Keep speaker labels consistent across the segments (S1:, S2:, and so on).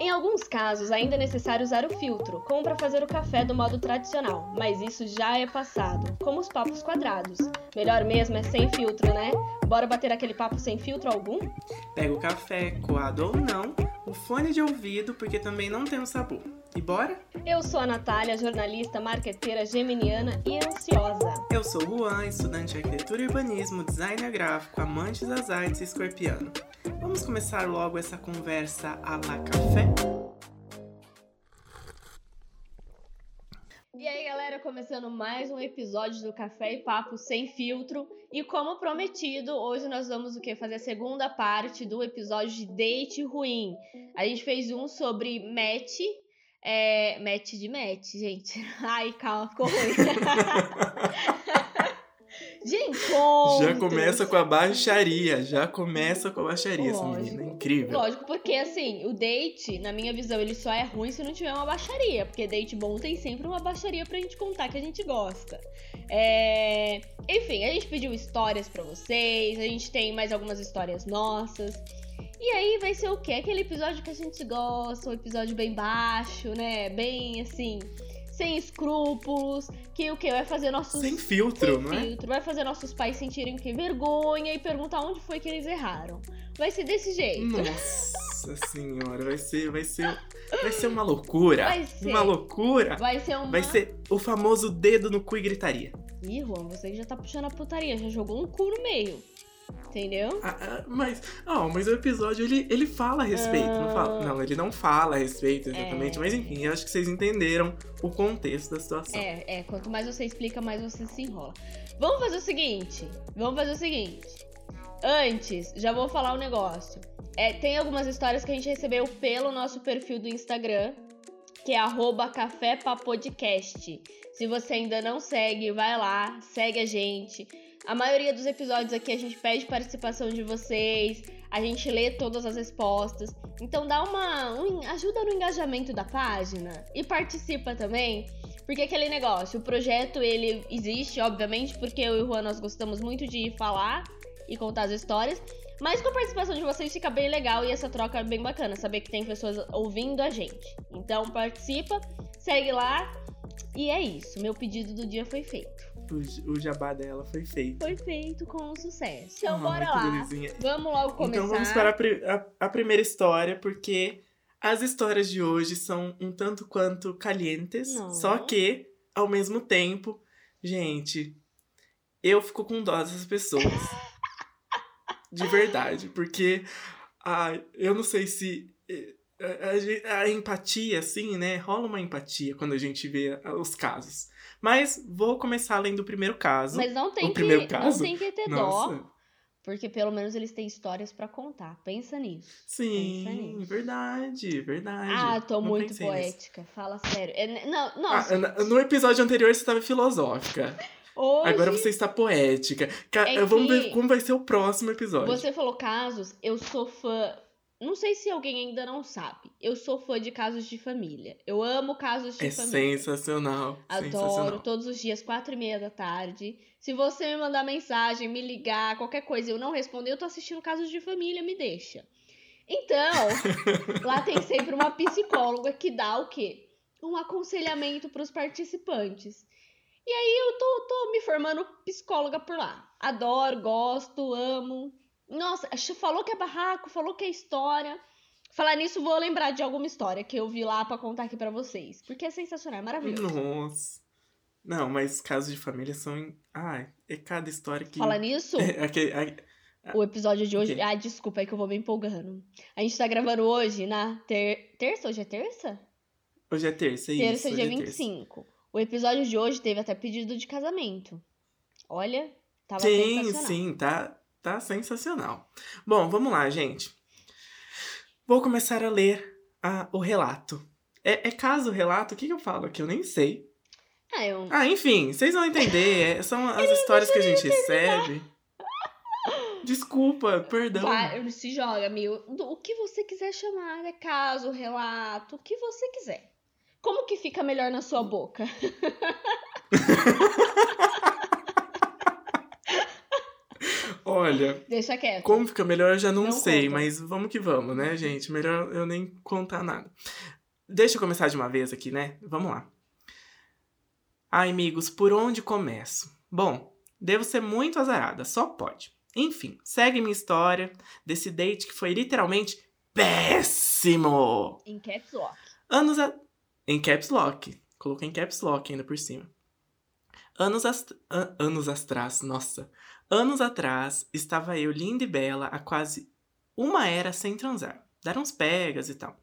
S1: Em alguns casos, ainda é necessário usar o filtro, como para fazer o café do modo tradicional, mas isso já é passado, como os papos quadrados. Melhor mesmo é sem filtro, né? Bora bater aquele papo sem filtro algum?
S2: Pega o café, coado ou não, o fone de ouvido, porque também não tem um sabor. E bora?
S1: Eu sou a Natália, jornalista, marqueteira geminiana e ansiosa.
S2: Eu sou o Juan, estudante de arquitetura e urbanismo, designer gráfico, amante das artes e escorpiano. Vamos começar logo essa conversa a la café?
S1: E aí, galera, começando mais um episódio do Café e Papo sem filtro. E como prometido, hoje nós vamos o quê? Fazer a segunda parte do episódio de date ruim. A gente fez um sobre match, é, match de match, gente. Ai, calma, ficou ruim. de encontros.
S2: Já começa com a baixaria, já começa com a baixaria essa
S1: Lógico.
S2: menina, é incrível.
S1: Lógico, porque assim, o date, na minha visão, ele só é ruim se não tiver uma baixaria. Porque date bom tem sempre uma baixaria pra gente contar que a gente gosta. É... Enfim, a gente pediu histórias pra vocês, a gente tem mais algumas histórias nossas. E aí vai ser o quê? Aquele episódio que a gente gosta, um episódio bem baixo, né? Bem assim, sem escrúpulos, que o quê? Vai fazer nossos.
S2: Sem filtro,
S1: sem
S2: não é?
S1: filtro, vai fazer nossos pais sentirem o quê? Vergonha e perguntar onde foi que eles erraram. Vai ser desse jeito.
S2: Nossa senhora, vai ser, vai ser, vai ser uma loucura.
S1: Vai ser.
S2: Uma loucura.
S1: Vai ser uma.
S2: Vai ser o famoso dedo no cu e gritaria.
S1: Ih, Juan, você que já tá puxando a putaria, já jogou um cu no meio. Entendeu?
S2: Ah, ah, mas, ah, mas o episódio ele, ele fala a respeito, não fala? Não, ele não fala a respeito exatamente,
S1: É.
S2: mas enfim, eu acho que vocês entenderam o contexto da situação.
S1: É, é, quanto mais você explica, mais você se enrola. Vamos fazer o seguinte. Vamos fazer o seguinte. Antes, já vou falar um negócio. É, tem algumas histórias que a gente recebeu pelo nosso perfil do Instagram, que é arroba cafépapodcast. Se você ainda não segue, vai lá, segue a gente. A maioria dos episódios aqui a gente pede participação de vocês, a gente lê todas as respostas. Então dá uma. um- ajuda no engajamento da página e participa também. Porque aquele negócio, o projeto ele existe, obviamente, porque eu e o Juan nós gostamos muito de falar e contar as histórias. Mas com a participação de vocês fica bem legal e essa troca é bem bacana, saber que tem pessoas ouvindo a gente. Então participa, segue lá e é isso. Meu pedido do dia foi feito.
S2: O, o jabá dela foi feito.
S1: Foi feito com sucesso. Então
S2: Ah,
S1: bora lá.
S2: belezinha.
S1: Vamos logo começar.
S2: Então vamos para a, a- a primeira história, porque as histórias de hoje são um tanto quanto calientes,
S1: Não.
S2: só que, ao mesmo tempo, gente, eu fico com dó dessas pessoas. de verdade, porque ai, eu não sei se. eh, A, a a empatia, assim, né? Rola uma empatia quando a gente vê ah, os casos. Mas vou começar além do primeiro caso.
S1: Mas não tem
S2: O
S1: que,
S2: primeiro
S1: não
S2: caso?
S1: tem que ter
S2: Nossa.
S1: dó, porque pelo menos eles têm histórias pra contar. Pensa nisso.
S2: Sim,
S1: Pensa nisso.
S2: verdade, verdade.
S1: Ah, tô
S2: Não
S1: muito
S2: pensei nisso.
S1: poética. Fala sério. É, não,
S2: Ah,
S1: nossa.
S2: na- no episódio anterior você estava filosófica.
S1: hoje
S2: Agora você está poética. Ca-
S1: É
S2: Vamos ver como vai ser o próximo episódio.
S1: você falou casos, eu sou fã. Não sei se alguém ainda não sabe. Eu sou fã de casos de família. Eu amo casos de
S2: É
S1: família.
S2: sensacional.
S1: Adoro,
S2: sensacional.
S1: todos os dias, quatro e meia da tarde. Se você me mandar mensagem, me ligar, qualquer coisa e eu não responder, eu tô assistindo casos de família, me deixa. Então, lá tem sempre uma psicóloga que dá o quê? Um aconselhamento pros participantes. E aí eu tô, tô me formando psicóloga por lá. Adoro, gosto, amo. Nossa, falou que é barraco, falou que é história. Falar nisso, vou lembrar de alguma história que eu vi lá pra contar aqui pra vocês. Porque é sensacional, é maravilhoso.
S2: Nossa. Não, mas casos de família são. em- Ai, é cada história que.
S1: Falar nisso,
S2: É, aquele- a-
S1: o episódio de hoje.
S2: Ok.
S1: Ah, desculpa, é que eu vou me empolgando. A gente tá gravando hoje na ter... terça? Hoje é terça?
S2: Hoje é terça, é isso.
S1: terça, dia
S2: é terça.
S1: 25. O episódio de hoje teve até pedido de casamento. Olha, tava
S2: Sim,
S1: sensacional.
S2: sim, tá, tá sensacional. Bom, vamos lá, gente. Vou começar a ler a- o relato. É, é caso relato? O que, que eu falo aqui? Eu nem sei.
S1: Ah, eu...
S2: Ah, enfim, vocês vão entender. é- são as histórias que a gente recebe. Desculpa, perdão.
S1: Vai, se joga, meu. O que você quiser chamar, é caso, relato, o que você quiser. Como que fica melhor na sua boca?
S2: Olha,
S1: Deixa quieto.
S2: como fica melhor eu já não,
S1: Não
S2: sei,
S1: conta.
S2: mas vamos que vamos, né, gente? Melhor eu nem contar nada. Deixa eu começar de uma vez aqui, né? Vamos lá. Ai, amigos, por onde começo? Bom, devo ser muito azarada, só pode. Enfim, segue minha história desse date que foi literalmente péssimo.
S1: Em caps lock.
S2: Anos a... Em caps lock. Coloquei em caps lock ainda por cima. Anos, ast... an- anos atrás, nossa. Anos atrás, estava eu linda e bela há quase uma era sem transar. Dar uns pegas e tal.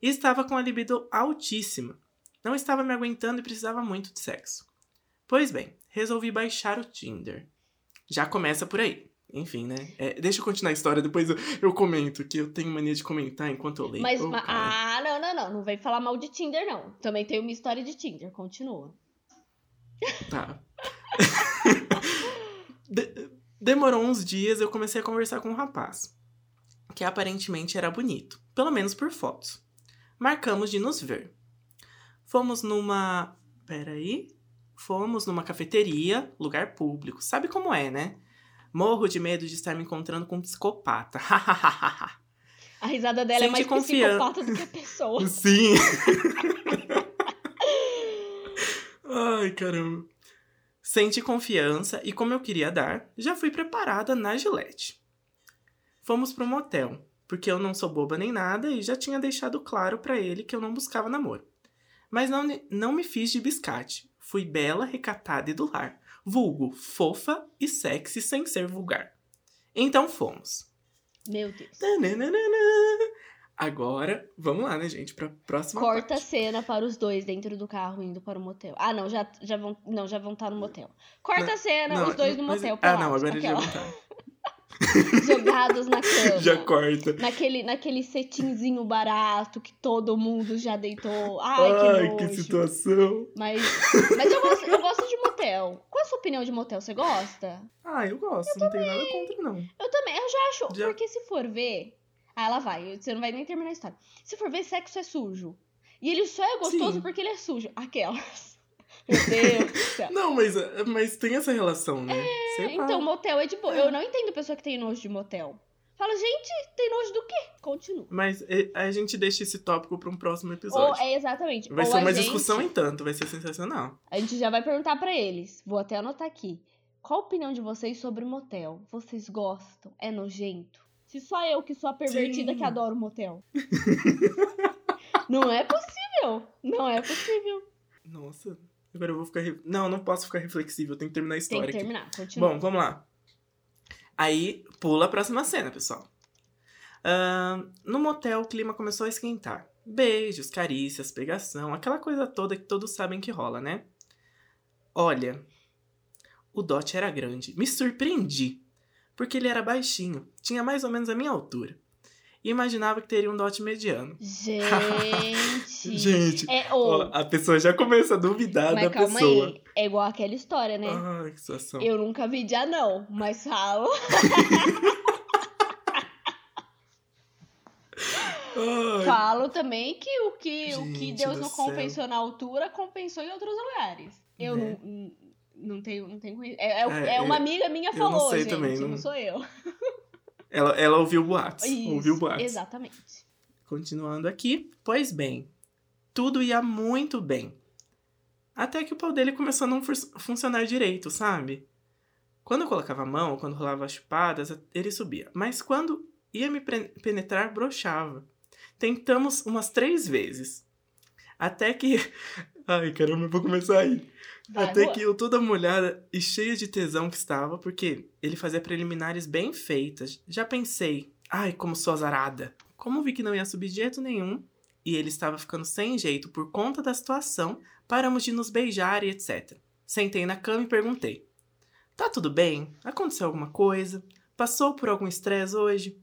S2: E estava com a libido altíssima. Não estava me aguentando e precisava muito de sexo. Pois bem, resolvi baixar o Tinder. Já começa por aí. Enfim, né? É, deixa eu continuar a história, depois eu, eu comento, que eu tenho mania de comentar enquanto eu leio.
S1: Mas,
S2: Ô,
S1: ma-
S2: cara.
S1: ah, não, não, não. Não vem falar mal de Tinder, não. Também tem uma história de Tinder. Continua.
S2: Tá. De- demorou uns dias eu comecei a conversar com um rapaz, que aparentemente era bonito, pelo menos por fotos. Marcamos de nos ver. Fomos numa. Peraí. Fomos numa cafeteria, lugar público. Sabe como é, né? Morro de medo de estar me encontrando com um psicopata.
S1: A risada dela é
S2: Sente
S1: mais
S2: confian-
S1: psicopata do que a pessoa.
S2: Sim. Ai, caramba. Senti confiança e, como eu queria dar, já fui preparada na gilete. Fomos pro motel, porque eu não sou boba nem nada e já tinha deixado claro pra ele que eu não buscava namoro. Mas não, não me fiz de biscate. Fui bela, recatada e do lar. Vulgo, fofa e sexy sem ser vulgar. Então fomos.
S1: Meu Deus.
S2: Tananana. Agora, vamos lá, né, gente? Pra próxima
S1: Corta a
S2: parte.
S1: cena para os dois dentro do carro indo para o motel. Ah, não, já, já vão, não, já vão estar no motel. Corta
S2: Não,
S1: a cena,
S2: Não,
S1: os dois no
S2: mas-
S1: motel.
S2: Ah, não, agora ele já
S1: aquela-
S2: não tá.
S1: jogados na cama.
S2: Já corta.
S1: Naquele, naquele cetinzinho barato que todo mundo já deitou. Ai,
S2: Ai,
S1: que
S2: que, situação.
S1: Mas, mas eu, gosto, eu gosto de motel. Qual a sua opinião de motel? Você gosta?
S2: Ah, eu gosto, não tem nada contra, não.
S1: Eu também, eu já acho.
S2: Já-
S1: Porque se for ver. Ah, ela vai, você não vai nem terminar a história. Se for ver, sexo é sujo. E ele só é gostoso
S2: Sim.
S1: porque ele é sujo. Aquelas. Meu Deus do céu.
S2: Não, mas, mas tem essa relação, né? Sei lá.
S1: Então, motel é de boa. Eu não entendo pessoa que tem nojo de motel. Fala, gente, tem nojo do quê? Continua.
S2: Mas é, a gente deixa esse tópico pra um próximo
S1: Ou,
S2: episódio.
S1: é exatamente.
S2: Vai
S1: ou
S2: ser uma
S1: gente-
S2: discussão em tanto, vai ser sensacional.
S1: A gente já vai perguntar pra eles. Vou até anotar aqui. Qual a opinião de vocês sobre motel? Vocês gostam? É nojento? Se só eu que sou a pervertida
S2: Sim.
S1: que adoro motel. não é possível. Não é possível.
S2: Nossa, agora eu vou ficar. re- Não, não posso ficar reflexível, eu tenho que terminar a
S1: Tem
S2: história
S1: que
S2: aqui.
S1: terminar. Continua.
S2: Bom, vamos lá. Aí, pula a próxima cena, pessoal. Ahn, no motel, o clima começou a esquentar. Beijos, carícias, pegação, aquela coisa toda que todos sabem que rola, né? Olha, o dote era grande. Me surpreendi. Porque ele era baixinho, tinha mais ou menos a minha altura. E imaginava que teria um dote mediano.
S1: Gente.
S2: Gente,
S1: É,
S2: ó,
S1: ô,
S2: a pessoa já começa a duvidar
S1: mas
S2: da
S1: calma
S2: pessoa.
S1: aí. É igual aquela história, né?
S2: Ai, que situação.
S1: Eu nunca vi de anão, mas falo.
S2: Ai,
S1: Falo também que o que, o que Deus não
S2: céu.
S1: compensou na altura, compensou em outros lugares. Eu
S2: Né?
S1: não, não tenho, não tenho conhecimento. É, é,
S2: É,
S1: é uma
S2: eu-
S1: amiga minha
S2: eu não
S1: falou,
S2: sei
S1: gente,
S2: também,
S1: não...
S2: não-
S1: sou eu.
S2: Ela, ela ouviu boatos.
S1: Isso,
S2: ouviu boatos.
S1: Exatamente.
S2: Continuando aqui, pois bem, tudo ia muito bem. Até que o pau dele começou a não fun- funcionar direito, sabe? Quando eu colocava a mão, quando rolava as chupadas, ele subia. Mas quando ia me penetrar, brochava. Tentamos umas três vezes. Até que. Ai, caramba, eu vou começar aí.
S1: Vai,
S2: Até
S1: boa.
S2: que eu toda molhada e cheia de tesão que estava, porque ele fazia preliminares bem feitas. Já pensei, ai, como sou azarada. Como vi que não ia subir de jeito nenhum, e ele estava ficando sem jeito por conta da situação, paramos de nos beijar e etc. Sentei na cama e perguntei: Tá tudo bem? Aconteceu alguma coisa? Passou por algum estresse hoje?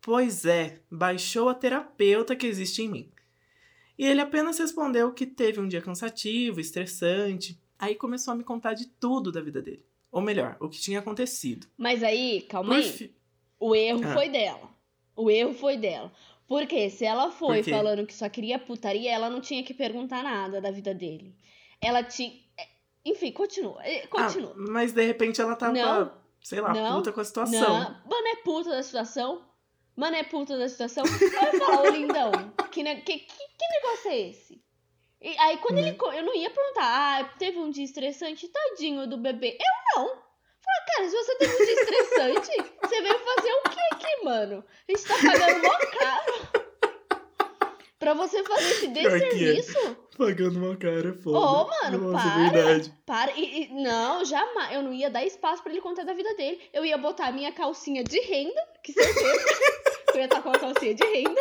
S2: Pois é, baixou a terapeuta que existe em mim. E ele apenas respondeu que teve um dia cansativo, estressante. Aí começou a me contar de tudo da vida dele. Ou melhor, o que tinha acontecido.
S1: Mas aí, calma aí.
S2: fi-
S1: O erro
S2: Ah.
S1: foi dela. O erro foi dela. Porque se ela foi falando que só queria putaria, ela não tinha que perguntar nada da vida dele. Ela tinha. Enfim, continua. eh,
S2: Ah,
S1: Continua.
S2: mas de repente ela tava
S1: Não.
S2: sei lá,
S1: Não,
S2: puta com a situação.
S1: Não, mano é puta da situação. Mano é puta da situação. Aí eu falo, ô lindão, que, que, que, negócio é esse? E aí quando ele. Co- Eu não ia perguntar, ah, teve um dia estressante, tadinho do bebê. Eu não. Falei, cara, se você teve um dia estressante, você veio fazer o que aqui, mano? A gente tá pagando mó caro. Pra você fazer esse
S2: é.
S1: desserviço?
S2: Pagando uma cara, foda.
S1: Ô, mano,
S2: Nossa,
S1: para.
S2: verdade.
S1: Para. E, e- não, jamais. Eu não ia dar espaço pra ele contar da vida dele. Eu ia botar a minha calcinha de renda, que certeza. Eu ia estar com a calcinha de renda.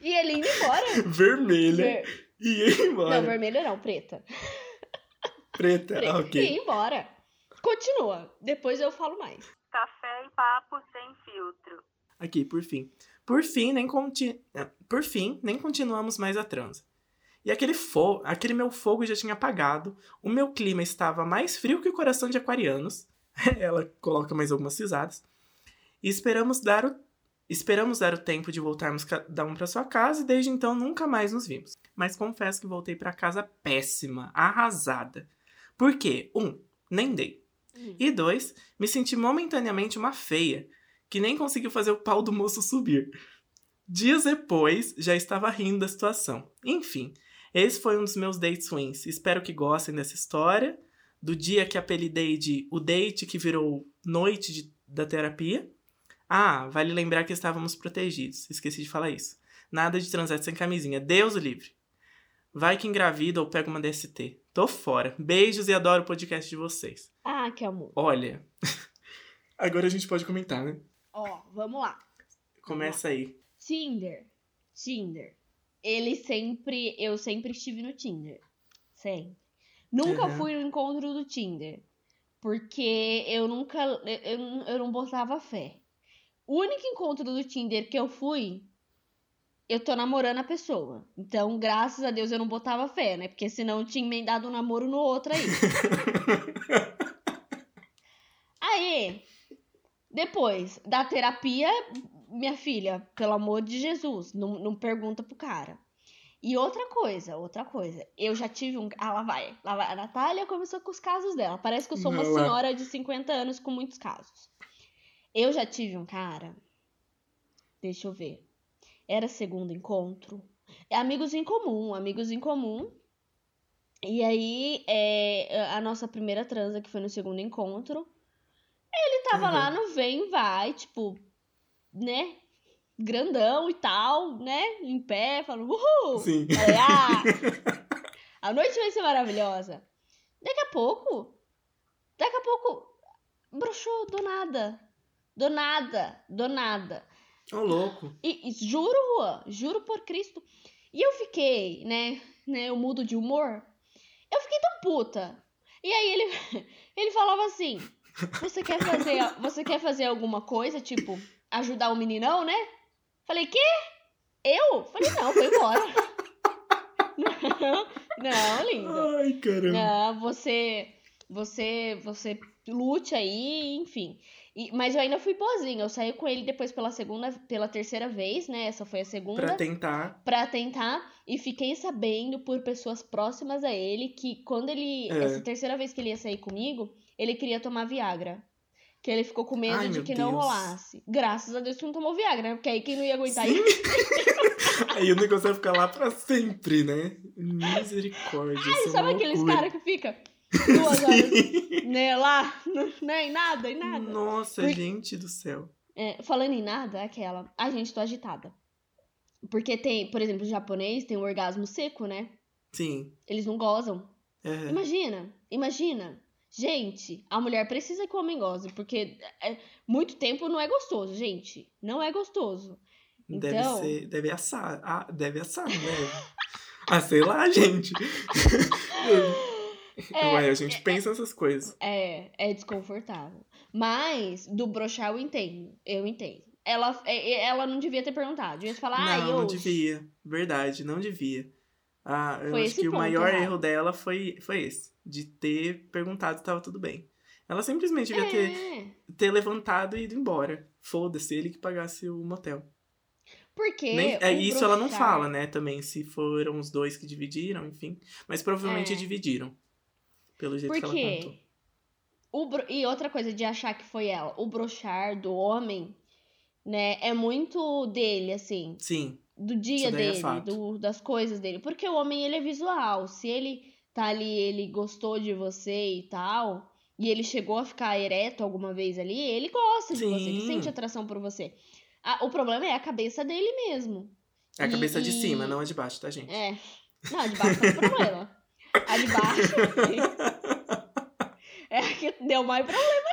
S1: E ele indo embora.
S2: Vermelha.
S1: Ver-
S2: E ia embora.
S1: Não, vermelho não, preta.
S2: Preta.
S1: preta.
S2: Ah,
S1: E
S2: ok.
S1: ia embora. Continua. Depois eu falo mais.
S3: Café e papo sem filtro.
S2: Aqui, por fim. Por fim, nem conti... eh, Por fim, nem continuamos mais a transa. E aquele fogo, aquele meu fogo já tinha apagado, o meu clima estava mais frio que o coração de aquarianos. Ela coloca mais algumas risadas. E esperamos dar o esperamos dar o tempo de voltarmos cada um para sua casa e desde então nunca mais nos vimos. Mas confesso que voltei para casa péssima, arrasada. Por quê? Um, nem dei.
S1: Hum.
S2: E dois, me senti momentaneamente uma feia, que nem conseguiu fazer o pau do moço subir. Dias depois, já estava rindo da situação. Enfim, esse foi um dos meus dates ruins. Espero que gostem dessa história, do dia que apelidei de o date que virou noite de- da terapia. Ah, vale lembrar que estávamos protegidos. Esqueci de falar isso. Nada de transar sem camisinha. Deus o livre. Vai que engravida ou pega uma DST. Tô fora. Beijos e adoro o podcast de vocês.
S1: Ah, que amor.
S2: Olha. Agora a gente pode comentar, né?
S1: Ó, vamos lá.
S2: Começa aí.
S1: Tinder. Tinder. Ele sempre. Eu sempre estive no Tinder. Sempre. Nunca
S2: Uhum.
S1: fui no encontro do Tinder. Porque eu nunca. Eu, eu- eu não botava fé. O único encontro do Tinder que eu fui. Eu tô namorando a pessoa. Então, graças a Deus, eu não botava fé, né? Porque senão eu tinha emendado um namoro no outro aí. Aí, depois da terapia, minha filha, pelo amor de Jesus, não, não pergunta pro cara. E outra coisa, outra coisa. Eu já tive um. Ah, lá vai. Lá vai. A Natália começou com os casos dela. Parece que eu sou uma senhora de 50 anos com muitos casos. Eu já tive um cara. Deixa eu ver. Era segundo encontro. Amigos em comum, amigos em comum. E aí, é, a nossa primeira transa, que foi no segundo encontro, ele tava
S2: Uhum.
S1: lá no vem vai, tipo, né? Grandão e tal, né? Em pé, falando, uhul!
S2: Sim.
S1: Falei, ah, a noite vai ser maravilhosa. Daqui a pouco, daqui a pouco, broxou do nada. Do nada, do nada.
S2: Ô, louco.
S1: E, e juro, Juan, juro por Cristo. E eu fiquei, né, né, eu mudo de humor. Eu fiquei tão puta. E aí ele, ele falava assim: "Você quer fazer, você quer fazer alguma coisa, tipo, ajudar o meninão, né?" Falei: "Quê? Eu?" Falei: "Não, foi embora." não, não, linda.
S2: Ai, caramba.
S1: Não, você, você, você lute aí, enfim. E- mas eu ainda fui boazinha. Eu saí com ele depois pela segunda, pela terceira vez, né? Essa foi a segunda.
S2: Pra tentar.
S1: Pra tentar. E fiquei sabendo por pessoas próximas a ele que quando ele.
S2: É.
S1: Essa terceira vez que ele ia sair comigo, ele queria tomar Viagra. Que ele ficou com medo
S2: Ai,
S1: de que não
S2: Deus.
S1: rolasse. Graças a Deus que não tomou Viagra, né? Porque aí quem não ia aguentar
S2: Sim.
S1: isso.
S2: Aí o negócio vai ficar lá pra sempre, né? Misericórdia. isso é
S1: Sabe aqueles
S2: loucura.
S1: caras que fica duas horas, né, lá, né, em nada, em nada.
S2: Nossa,
S1: Por-
S2: gente do céu.
S1: É, falando em nada, é aquela. Ai, gente, tô agitada. Porque tem, por exemplo, o japonês tem o orgasmo seco, né?
S2: Sim.
S1: Eles não gozam.
S2: É.
S1: Imagina, imagina. Gente, a mulher precisa que o homem goze, porque é- muito tempo não é gostoso, gente. Não é gostoso.
S2: Deve
S1: Então-
S2: ser. Deve assar. Ah, deve assar, né? ah, sei lá, gente.
S1: É,
S2: Ué, a gente pensa nessas coisas.
S1: É, é desconfortável. Mas, do broxar eu entendo. Eu entendo. Ela, é- é- ela não devia ter perguntado. Devia ter falado, ai,
S2: não, não devia. Verdade, não devia. Ah, eu
S1: Foi
S2: acho que o
S1: ponto
S2: maior
S1: errado.
S2: erro dela foi, foi esse. De ter perguntado se tava tudo bem. Ela simplesmente devia ter,
S1: É.
S2: ter levantado e ido embora. Foda-se, ele que pagasse o motel.
S1: Porque.
S2: Nem, é,
S1: o
S2: isso ela não fala, né, também, se foram os dois que dividiram, enfim. Mas provavelmente
S1: É.
S2: dividiram. Pelo jeito
S1: Por
S2: que ela contou.
S1: o E outra coisa de achar que foi ela. O brochar do homem, né? É muito dele, assim.
S2: Sim.
S1: do dia
S2: é
S1: dele,
S2: fato.
S1: do- das coisas dele. Porque o homem, ele é visual. Se ele tá ali, ele gostou de você e tal, e ele chegou a ficar ereto alguma vez ali, ele gosta de você, ele
S2: Sim.
S1: sente atração por você. Ah, o problema é a cabeça dele mesmo.
S2: É a
S1: E-
S2: cabeça de
S1: e-
S2: cima, não a de baixo, tá, gente?
S1: É. Não, a de baixo é problema. A de baixo é a que deu mais problema.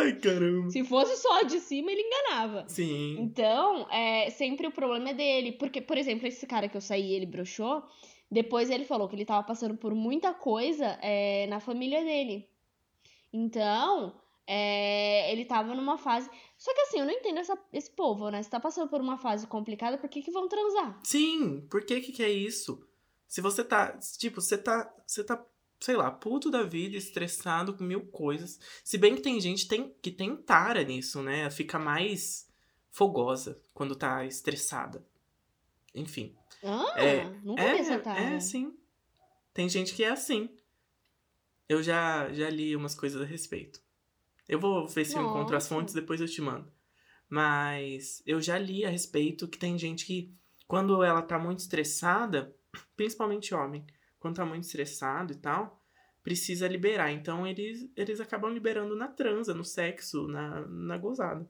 S2: Ai, caramba.
S1: Se fosse só a de cima, ele enganava.
S2: Sim.
S1: Então, é, sempre o problema é dele. Porque, por exemplo, esse cara que eu saí ele broxou, depois ele falou que ele tava passando por muita coisa é, na família dele. Então, é, ele tava numa fase. Só que assim, eu não entendo essa- esse povo, né? Se tá passando por uma fase complicada, por que, que vão transar?
S2: Sim, por que que que é isso? Se você tá, tipo, você tá, você tá, sei lá, puto da vida, estressado com mil coisas. Se bem que tem gente tem, que tem tara nisso, né? Fica mais fogosa quando tá estressada. Enfim.
S1: Ah,
S2: É,
S1: nunca vi essa
S2: É,
S1: tara.
S2: é, sim. Tem gente que é assim. Eu já, já li umas coisas a respeito. Eu vou ver se eu encontro as
S1: Nossa.
S2: fontes, depois eu te mando. Mas eu já li a respeito que tem gente que, quando ela tá muito estressada, principalmente homem, quando tá muito estressado e tal, precisa liberar. Então eles, eles acabam liberando na transa, no sexo, na, na gozada.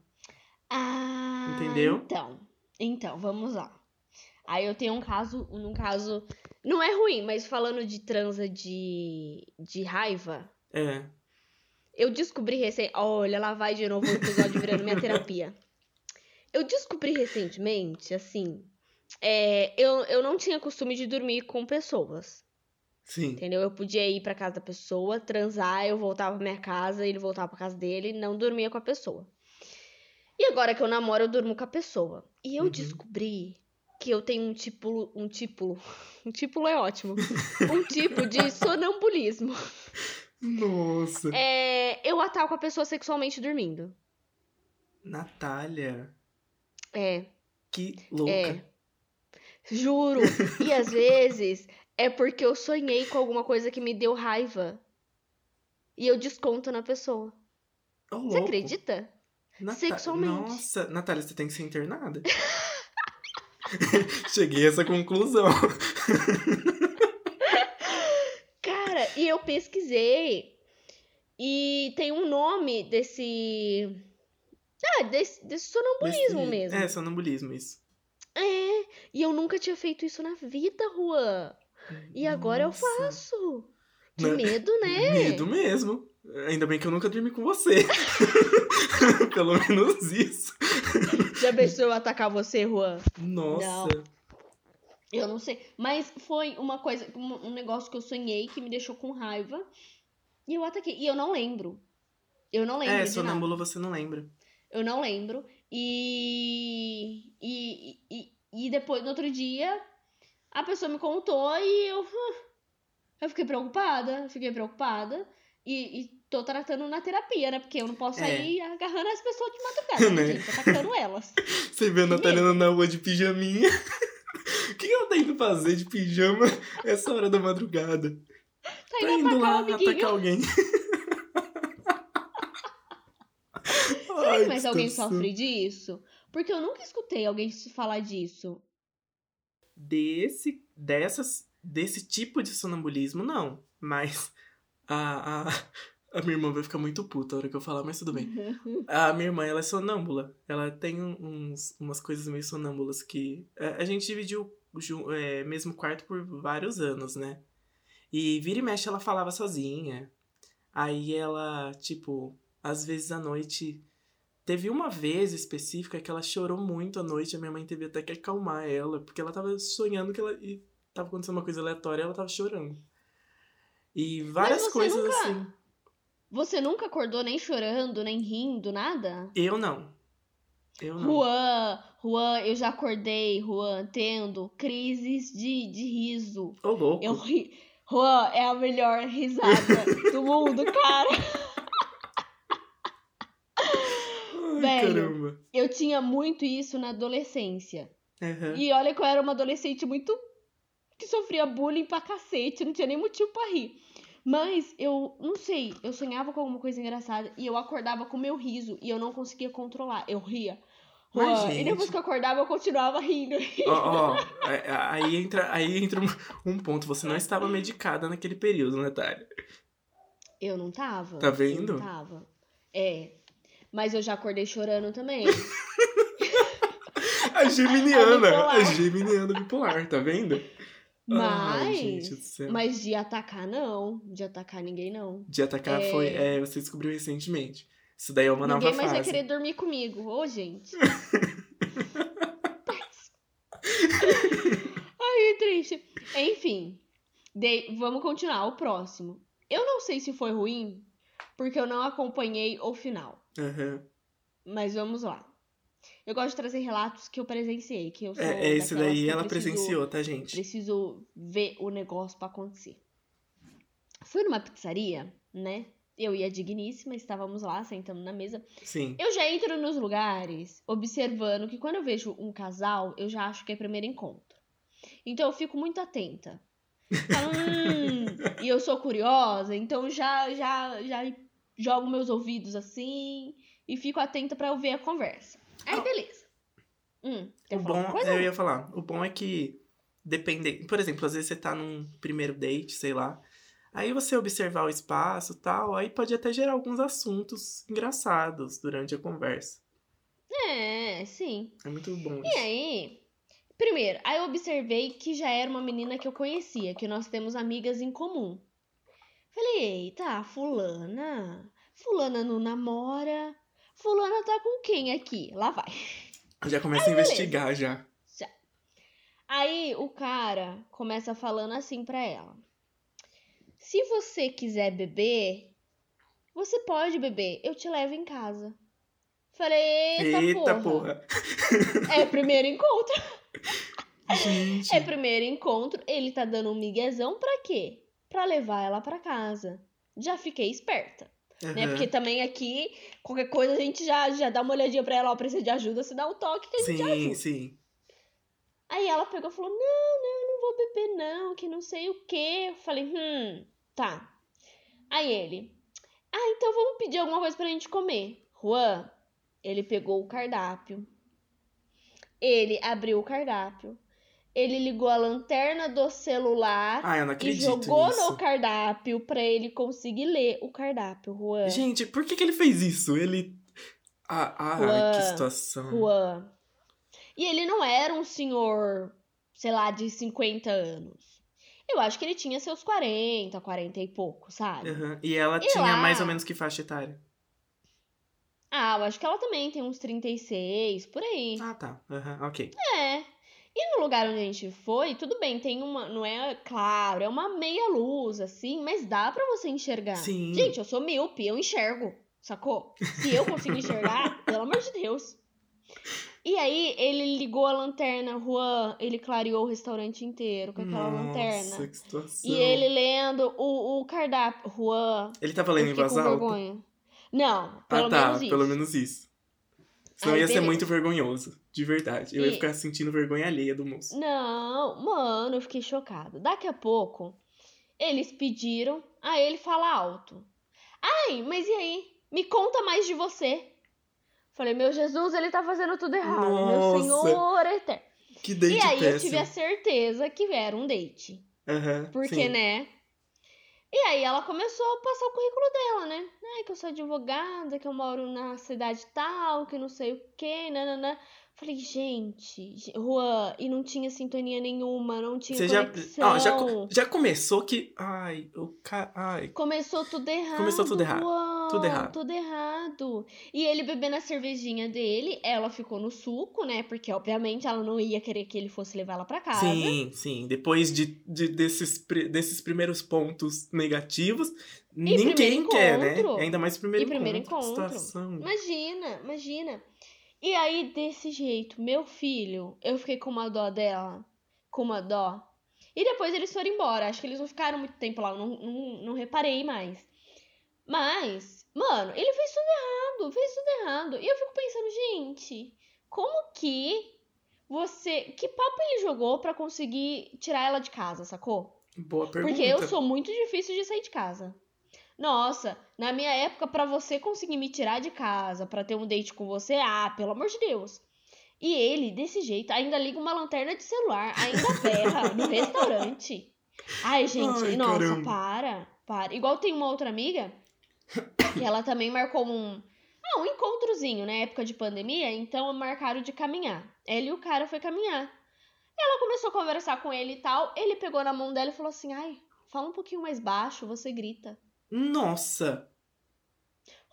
S1: Ah,
S2: Entendeu?
S1: Então, então, vamos lá. Aí eu tenho um caso, um caso, não é ruim, mas falando de transa de, de raiva,
S2: É.
S1: eu descobri recém, olha, lá vai de novo o episódio virando minha terapia. Eu descobri recentemente, assim, é, eu, eu não tinha costume de dormir com pessoas,
S2: Sim.
S1: entendeu? Eu podia ir pra casa da pessoa, transar, eu voltava pra minha casa, ele voltava pra casa dele, não dormia com a pessoa. E agora que eu namoro, eu durmo com a pessoa. E eu
S2: Uhum.
S1: descobri que eu tenho um tipo, um tipo, um tipo é ótimo, um tipo de sonambulismo.
S2: Nossa.
S1: É, eu ataco a pessoa sexualmente dormindo.
S2: Natália.
S1: É,
S2: Que louca.
S1: é. Juro. E às vezes é porque eu sonhei com alguma coisa que me deu raiva. E eu desconto na pessoa.
S2: Ô,
S1: Você
S2: louco.
S1: acredita?
S2: Nata-
S1: Sexualmente.
S2: Nossa, Natália, você tem que ser internada. Cheguei a essa conclusão.
S1: Cara, e eu pesquisei. E tem um nome desse. Ah, desse, desse sonambulismo
S2: Desse-
S1: mesmo.
S2: É, sonambulismo, isso.
S1: É, e eu nunca tinha feito isso na vida, Juan. E agora eu
S2: Nossa.
S1: faço. Que
S2: Né?
S1: medo, né?
S2: Medo mesmo. Ainda bem que eu nunca dormi com você. Pelo menos isso.
S1: Já pensou eu atacar você, Juan?
S2: Nossa.
S1: Eu não sei. Mas foi uma coisa, um negócio que eu sonhei que me deixou com raiva. E eu ataquei. E eu não lembro. Eu não lembro.
S2: É,
S1: de nada.
S2: sonâmbulo você não lembra.
S1: Eu não lembro. E, e, e, e depois, no outro dia, a pessoa me contou e eu. Eu fiquei preocupada. Fiquei preocupada. E, e tô tratando na terapia, né? Porque eu não posso
S2: É.
S1: sair agarrando as pessoas de madrugada, né, gente? Atacando elas.
S2: Você vê a Natália na rua de pijaminha. O que ela tá indo fazer de pijama essa hora da madrugada?
S1: Tá
S2: Tá
S1: indo
S2: indo lá
S1: atacar
S2: atacar alguém.
S1: Será que mais alguém sofre disso? Porque eu nunca escutei alguém falar disso.
S2: Desse, dessas, desse tipo de sonambulismo, não. Mas a, a, a minha irmã vai ficar muito puta a hora que eu falar, mas tudo bem. A minha irmã, ela é sonâmbula. Ela tem uns, umas coisas meio sonâmbulas que... A, a gente dividiu o é, mesmo quarto por vários anos, né? E vira e mexe ela falava sozinha. Aí ela, tipo, às vezes à noite... Teve uma vez específica que ela chorou muito à noite. A minha mãe teve até que acalmar ela, porque ela tava sonhando que ela... E tava acontecendo uma coisa aleatória e ela tava chorando. E várias coisas
S1: nunca-
S2: assim.
S1: Você nunca acordou nem chorando, nem rindo, nada?
S2: Eu não. Eu não.
S1: Juan, Juan, eu já acordei, Juan, tendo crises de, de riso.
S2: Ô, louco.
S1: Eu ri. Juan, é a melhor risada do mundo, cara.
S2: Ai,
S1: velho.
S2: caramba.
S1: Eu tinha muito isso na adolescência.
S2: Aham.
S1: E olha que eu era uma adolescente muito. que sofria bullying pra cacete, não tinha nem motivo pra rir. Mas eu não sei, eu sonhava com alguma coisa engraçada e eu acordava com meu riso e eu não conseguia controlar. Eu ria.
S2: Mas,
S1: E depois que eu acordava, eu continuava rindo.
S2: Ó, ó, é- aí entra, aí entra um, um ponto. Você não estava medicada naquele período, Natália.
S1: Eu não tava.
S2: Tá vendo?
S1: Eu não tava. É. Mas eu já acordei chorando também.
S2: A geminiana,
S1: bipolar.
S2: a geminiana bipolar, tá vendo? Ai,
S1: Mas.
S2: gente do céu.
S1: mas de atacar, não. De atacar ninguém, não.
S2: De atacar
S1: É.
S2: foi. É, você descobriu recentemente. Isso daí é uma
S1: ninguém
S2: nova
S1: mais vai
S2: fase.
S1: querer dormir comigo. Ô, gente. Ai, que triste. Enfim. dei- vamos continuar. O próximo. Eu não sei se foi ruim, porque eu não acompanhei o final.
S2: Aham.
S1: Mas vamos lá. Eu gosto de trazer relatos que eu presenciei, que eu sou
S2: É, é esse daí ela
S1: preciso-
S2: presenciou, tá, gente?
S1: Preciso ver o negócio pra acontecer. Fui numa pizzaria, né? Eu e a Digníssima estávamos lá, sentando na mesa.
S2: Sim.
S1: Eu já entro nos lugares observando que quando eu vejo um casal, eu já acho que é primeiro encontro. Então eu fico muito atenta. Falo, hum, e eu sou curiosa, então já, já, já jogo meus ouvidos assim e fico atenta pra eu ver a conversa. Aí, beleza. Hum,
S2: O bom, eu ia falar, o bom é que depende, por exemplo, às vezes você tá num primeiro date, sei lá, aí você observar o espaço e tal, aí pode até gerar alguns assuntos engraçados durante a conversa.
S1: É, sim.
S2: É muito bom
S1: E
S2: isso.
S1: aí, primeiro, aí eu observei que já era uma menina que eu conhecia, que nós temos amigas em comum. Falei, eita, fulana, fulana não namora, fulana tá com quem aqui? Lá vai.
S2: Já começa a investigar já.
S1: Aí o cara começa falando assim pra ela: Se você quiser beber, você pode beber, eu te levo em casa. Falei, eita,
S2: Eita,
S1: porra.
S2: porra.
S1: É primeiro encontro.
S2: Gente.
S1: É primeiro encontro, ele tá dando um miguezão pra quê? Pra levar ela pra casa. Já fiquei esperta, né?
S2: Aham.
S1: Porque também aqui, qualquer coisa a gente já, já dá uma olhadinha pra ela, ó, precisa de ajuda, se dá um toque que a gente
S2: Sim,
S1: ajuda.
S2: sim.
S1: Aí ela pegou e falou: Não, não, não vou beber, não, que não sei o quê. Eu falei: Hum, tá. Aí ele: Ah, então vamos pedir alguma coisa pra gente comer. Juan, ele pegou o cardápio. Ele abriu o cardápio. Ele ligou a lanterna do celular
S2: Ah,
S1: e jogou
S2: nisso.
S1: no cardápio pra ele conseguir ler o cardápio, Juan.
S2: Gente, por que, que ele fez isso? Ele. Ah, ah
S1: Juan,
S2: que situação.
S1: Juan. E ele não era um senhor, sei lá, de 50 anos. Eu acho que ele tinha seus 40, 40 e pouco, sabe?
S2: Aham. E ela
S1: E
S2: tinha
S1: lá?
S2: mais ou menos que faixa etária?
S1: Ah, eu acho que ela também tem uns 36, por aí.
S2: Ah, tá. Aham, ok.
S1: É. E no lugar onde a gente foi, tudo bem, tem uma. Não é claro, é uma meia luz, assim, mas dá pra você enxergar.
S2: Sim.
S1: Gente, eu sou míope, eu enxergo, sacou? Se eu consigo enxergar, pelo amor de Deus. E aí, ele ligou a lanterna, Juan, ele clareou o restaurante inteiro com aquela
S2: Nossa,
S1: lanterna.
S2: que situação.
S1: E ele lendo o, o cardápio. Juan,
S2: Ele tava lendo em voz alta?
S1: vergonha. Não, pelo
S2: ah, tá.
S1: menos isso.
S2: Pelo menos isso. Senão
S1: Aí,
S2: ia ser
S1: beleza.
S2: muito vergonhoso. De verdade. Eu ia
S1: E-
S2: ficar sentindo vergonha alheia do moço.
S1: Não, mano, eu fiquei chocado. Daqui a pouco, eles pediram, aí ele fala alto. Ai, mas e aí? Me conta mais de você. Falei, meu Jesus, ele tá fazendo tudo errado. Meu
S2: Nossa.
S1: Senhor eterno.
S2: Que date
S1: E aí eu
S2: péssimo.
S1: tive a certeza que era um date.
S2: Aham,
S1: Porque,
S2: sim.
S1: né? E aí ela começou a passar o currículo dela, né? Ai, que eu sou advogada, que eu moro na cidade tal, que não sei o quê, nananã. Falei, gente, ge- Juan, e não tinha sintonia nenhuma, não tinha
S2: Você já,
S1: conexão.
S2: ó, já, já começou que. Ai, o ca... Ai.
S1: Começou tudo errado.
S2: Começou tudo errado,
S1: Juan,
S2: tudo errado.
S1: Tudo errado. E ele bebendo a cervejinha dele, ela ficou no suco, né? Porque, obviamente, ela não ia querer que ele fosse levar ela pra casa.
S2: Sim, sim. Depois de, de- desses, desses primeiros pontos negativos, ninguém
S1: primeiro
S2: quer, né? Ainda mais primeiro
S1: E primeiro
S2: encontro. que
S1: encontro.
S2: Situação.
S1: Imagina, imagina. E aí, desse jeito, meu filho, eu fiquei com uma dó dela. Com uma dó. E depois eles foram embora. Acho que eles não ficaram muito tempo lá, eu não, não, não reparei mais. Mas, mano, ele fez tudo errado, fez tudo errado. E eu fico pensando, gente, como que você. Que papo ele jogou pra conseguir tirar ela de casa, sacou?
S2: Boa pergunta.
S1: Porque eu sou muito difícil de sair de casa. Nossa, na minha época, pra você conseguir me tirar de casa, pra ter um date com você, ah, pelo amor de Deus. E ele, desse jeito, ainda liga uma lanterna de celular, ainda berra no restaurante. Ai, gente,
S2: Ai,
S1: nossa,
S2: caramba.
S1: para, para. Igual tem uma outra amiga, que ela também marcou um, ah, um encontrozinho, né, época de pandemia, então marcaram de caminhar. Ela e o cara foi caminhar. Ela começou a conversar com ele e tal, ele pegou na mão dela e falou assim, ai, fala um pouquinho mais baixo, você grita.
S2: Nossa!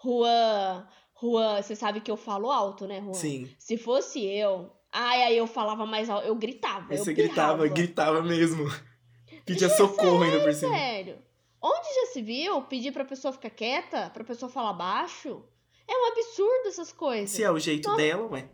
S1: Juan, Juan, você sabe que eu falo alto, né, Juan?
S2: Sim.
S1: Se fosse eu, ai, aí eu falava mais alto, eu gritava,
S2: Aí
S1: eu
S2: você gritava,
S1: berrava.
S2: gritava mesmo. Pedia socorro ainda por cima.
S1: Sério. Onde já se viu pedir pra pessoa ficar quieta, pra pessoa falar baixo? É um absurdo essas coisas.
S2: Se é o jeito
S1: Nossa.
S2: dela, ué.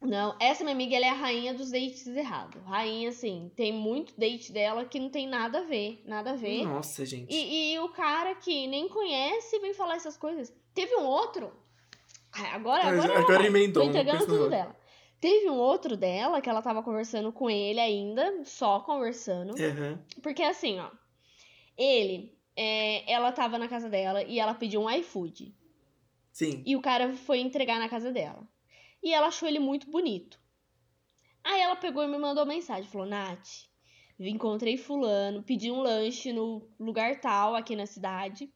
S1: Não, essa minha amiga, ela é a rainha dos dates errados. Rainha, assim, tem muito date dela que não tem nada a ver, nada a ver.
S2: Nossa, gente.
S1: E, e o cara que nem conhece vem falar essas coisas. Teve um outro. Agora, agora,
S2: agora
S1: vai.
S2: emendou,
S1: Tô entregando tudo dela. Teve um outro dela que ela tava conversando com ele ainda, só conversando.
S2: Aham.
S1: Porque assim, ó. Ele, é, ela tava na casa dela e ela pediu um iFood.
S2: Sim.
S1: E o cara foi entregar na casa dela. E ela achou ele muito bonito. Aí ela pegou e me mandou mensagem. Falou, Nath, encontrei fulano, pedi um lanche no lugar tal aqui na cidade.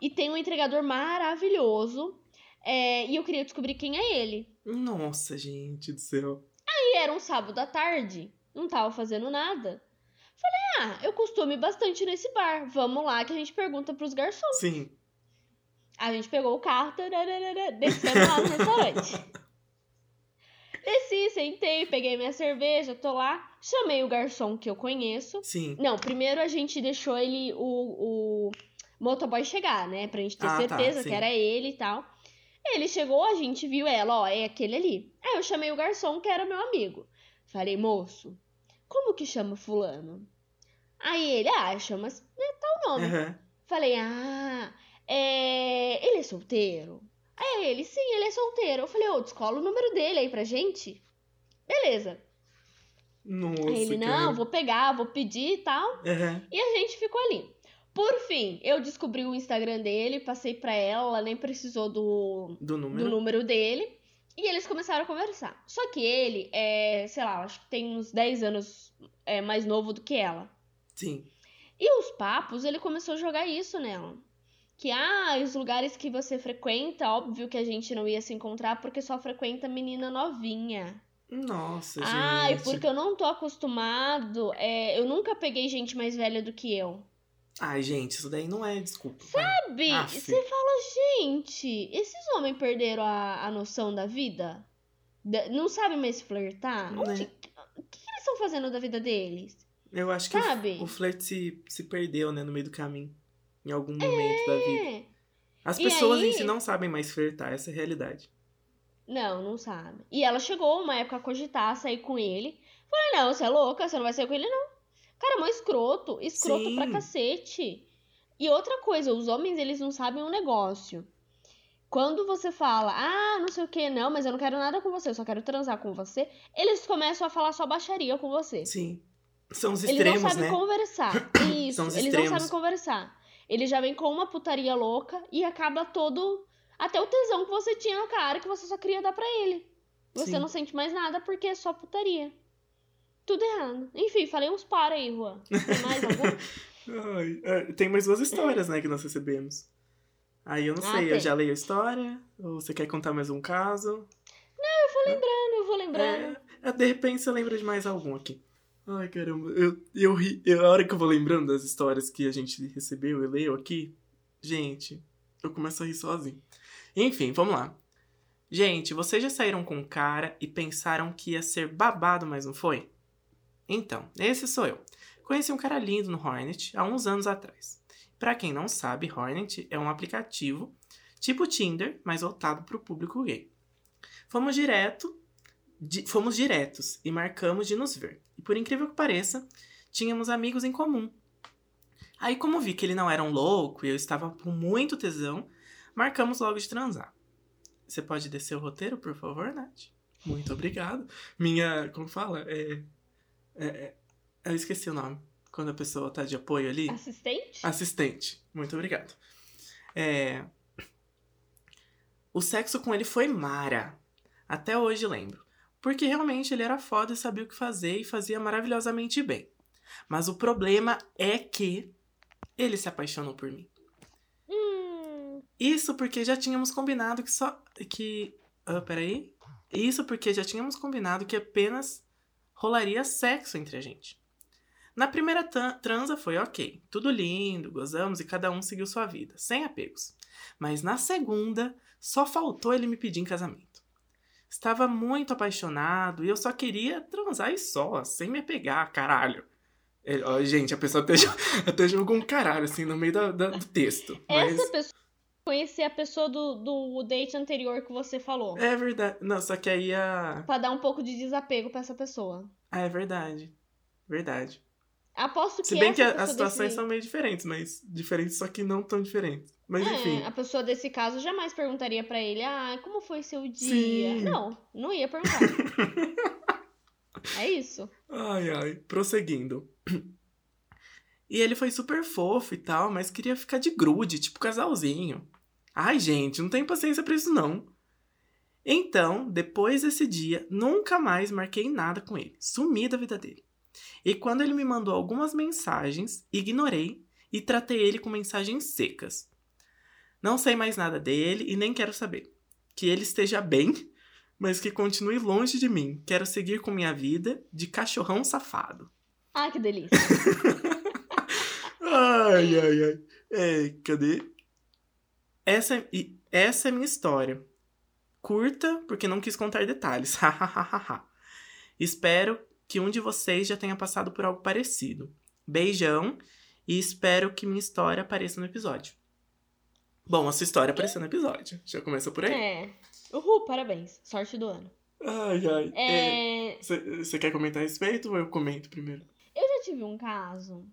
S1: E tem um entregador maravilhoso. é, e eu queria descobrir quem é ele.
S2: Nossa, gente do céu.
S1: E era um sábado à tarde. Não tava fazendo nada. Falei, ah, eu costumo ir bastante nesse bar. Vamos lá que a gente pergunta pros garçons.
S2: Sim.
S1: A gente pegou o carro, tararara, descemos lá no restaurante. Desci, sentei, peguei minha cerveja, tô lá. Chamei o garçom que eu conheço.
S2: Sim.
S1: Não, primeiro a gente deixou ele, o, o motoboy chegar, né? Pra gente ter
S2: Ah, tá,
S1: certeza
S2: sim.
S1: que era ele e tal. Ele chegou, a gente viu ela, ó, é aquele ali. Aí eu chamei o garçom, que era meu amigo. Falei, moço, como que chama fulano? Aí ele, ah, chama né, tal nome.
S2: Aham.
S1: Falei, ah, é... ele é solteiro? Aí ele, sim, ele é solteiro. Eu falei, ô, descola o número dele aí pra gente. Beleza.
S2: Nossa,
S1: aí ele,
S2: cara.
S1: não, vou pegar, vou pedir e tal.
S2: Aham.
S1: E a gente ficou ali. Por fim, eu descobri o Instagram dele, passei pra ela, ela nem precisou do,
S2: Do número.
S1: do número dele. E eles começaram a conversar. Só que ele é, sei lá, acho que tem uns 10 anos é, mais novo do que ela.
S2: Sim.
S1: E os papos, ele começou a jogar isso nela. Que, ah, os lugares que você frequenta, óbvio que a gente não ia se encontrar porque só frequenta menina novinha.
S2: Nossa,
S1: Ai,
S2: gente.
S1: porque eu não tô acostumado, é, eu nunca peguei gente mais velha do que eu.
S2: Ai, gente, isso daí não é desculpa. vai.
S1: Sabe? Você fala, gente, esses homens perderam a, a noção da vida? Da- não sabem mais flertar?
S2: Né?
S1: O que eles estão fazendo da vida deles?
S2: Eu acho que o-
S1: Sabe?
S2: o, flerte se, se perdeu, né, no meio do caminho. Em algum momento da vida.
S1: É.
S2: As
S1: E
S2: pessoas em
S1: aí-
S2: si não sabem mais flertar, essa é a realidade.
S1: Não, não sabe. E ela chegou uma época a cogitar sair com ele. Falei, não, você é louca, você não vai sair com ele, não. Cara, mó escroto. Escroto
S2: Sim.
S1: pra cacete. E outra coisa, os homens, eles não sabem um negócio. Quando você fala, ah, não sei o que, não, mas eu não quero nada com você, eu só quero transar com você, eles começam a falar só baixaria com você.
S2: Sim. São os
S1: Eles
S2: extremos,
S1: não sabem
S2: né?
S1: conversar. Isso,
S2: São os
S1: eles
S2: extremos.
S1: não sabem conversar. Ele já vem com uma putaria louca e acaba todo. Até o tesão que você tinha no cara que você só queria dar pra ele. Você
S2: Sim.
S1: não sente mais nada porque é só putaria. Tudo errado. Enfim, falei uns para aí, Juan. Tem mais algum?
S2: É, tem mais duas histórias, né, que nós recebemos. Aí eu não
S1: Ah,
S2: sei, eu já leio a história? Ou você quer contar mais um caso?
S1: eu vou lembrando.
S2: É, é, de repente você lembra de mais algum aqui. Ai, caramba, eu, eu ri. Eu, a hora que eu vou lembrando das histórias que a gente recebeu e leu aqui, gente, eu começo a rir sozinho. Enfim, vamos lá. Gente, vocês já saíram com cara e pensaram que ia ser babado, mas não foi? Então, esse sou eu. Conheci um cara lindo no Hornet há uns anos atrás. Pra quem não sabe, Hornet é um aplicativo tipo Tinder, mas voltado pro público gay. Fomos direto di- fomos diretos e marcamos de nos ver. E por incrível que pareça, tínhamos amigos em comum. Aí, como vi que ele não era um louco e eu estava com muito tesão, marcamos logo de transar. Você pode descer o roteiro, por favor, Nath? Muito obrigado. Minha. Como fala? É. é- é- eu esqueci o nome. Quando a pessoa tá de apoio ali.
S1: Assistente?
S2: Assistente. Muito obrigado. É... O sexo com ele foi mara. Até hoje lembro. Porque realmente ele era foda e sabia o que fazer e fazia maravilhosamente bem. Mas o problema é que ele se apaixonou por mim.
S1: Hum,
S2: Isso porque já tínhamos combinado que só. que. Ah, peraí. Isso porque já tínhamos combinado que apenas rolaria sexo entre a gente. Na primeira transa foi ok, tudo lindo, gozamos e cada um seguiu sua vida, sem apegos. Mas na segunda, só faltou ele me pedir em casamento. Estava muito apaixonado e eu só queria transar e só, sem me apegar, caralho. É, ó, gente, a pessoa até, até jogou um caralho assim no meio da- da- do texto. Mas...
S1: Essa pessoa. Conhecer a pessoa do, do date anterior que você falou.
S2: É verdade. Não, só que aí a.
S1: Pra dar um pouco de desapego pra essa pessoa.
S2: Ah, é verdade. Verdade.
S1: Aposto que
S2: Se bem que as situações
S1: desse...
S2: são meio diferentes, mas diferentes, só que não tão diferentes. Mas
S1: É,
S2: enfim.
S1: a pessoa desse caso jamais perguntaria pra ele, ah, como foi seu dia?
S2: Sim.
S1: Não, não ia perguntar. é isso.
S2: Ai, ai. Prosseguindo. E ele foi super fofo e tal, mas queria ficar de grude, tipo casalzinho. Ai, gente, não tem paciência pra isso não. Então, depois desse dia, nunca mais marquei nada com ele. Sumi da vida dele. E quando ele me mandou algumas mensagens, ignorei e tratei ele com mensagens secas. Não sei mais nada dele e nem quero saber. Que ele esteja bem, mas que continue longe de mim. Quero seguir com minha vida de cachorrão safado.
S1: Ah, que delícia.
S2: Ai, ai, ai. É, cadê? Essa, essa é minha história. Curta, porque não quis contar detalhes. Espero que um de vocês já tenha passado por algo parecido. Beijão e espero que minha história apareça no episódio. Bom, a sua história apareceu no episódio. Já começa por aí.
S1: é. Uhul, parabéns. Sorte do ano.
S2: Ai, ai.
S1: É...
S2: Você quer comentar a respeito ou eu comento primeiro?
S1: Eu já tive um caso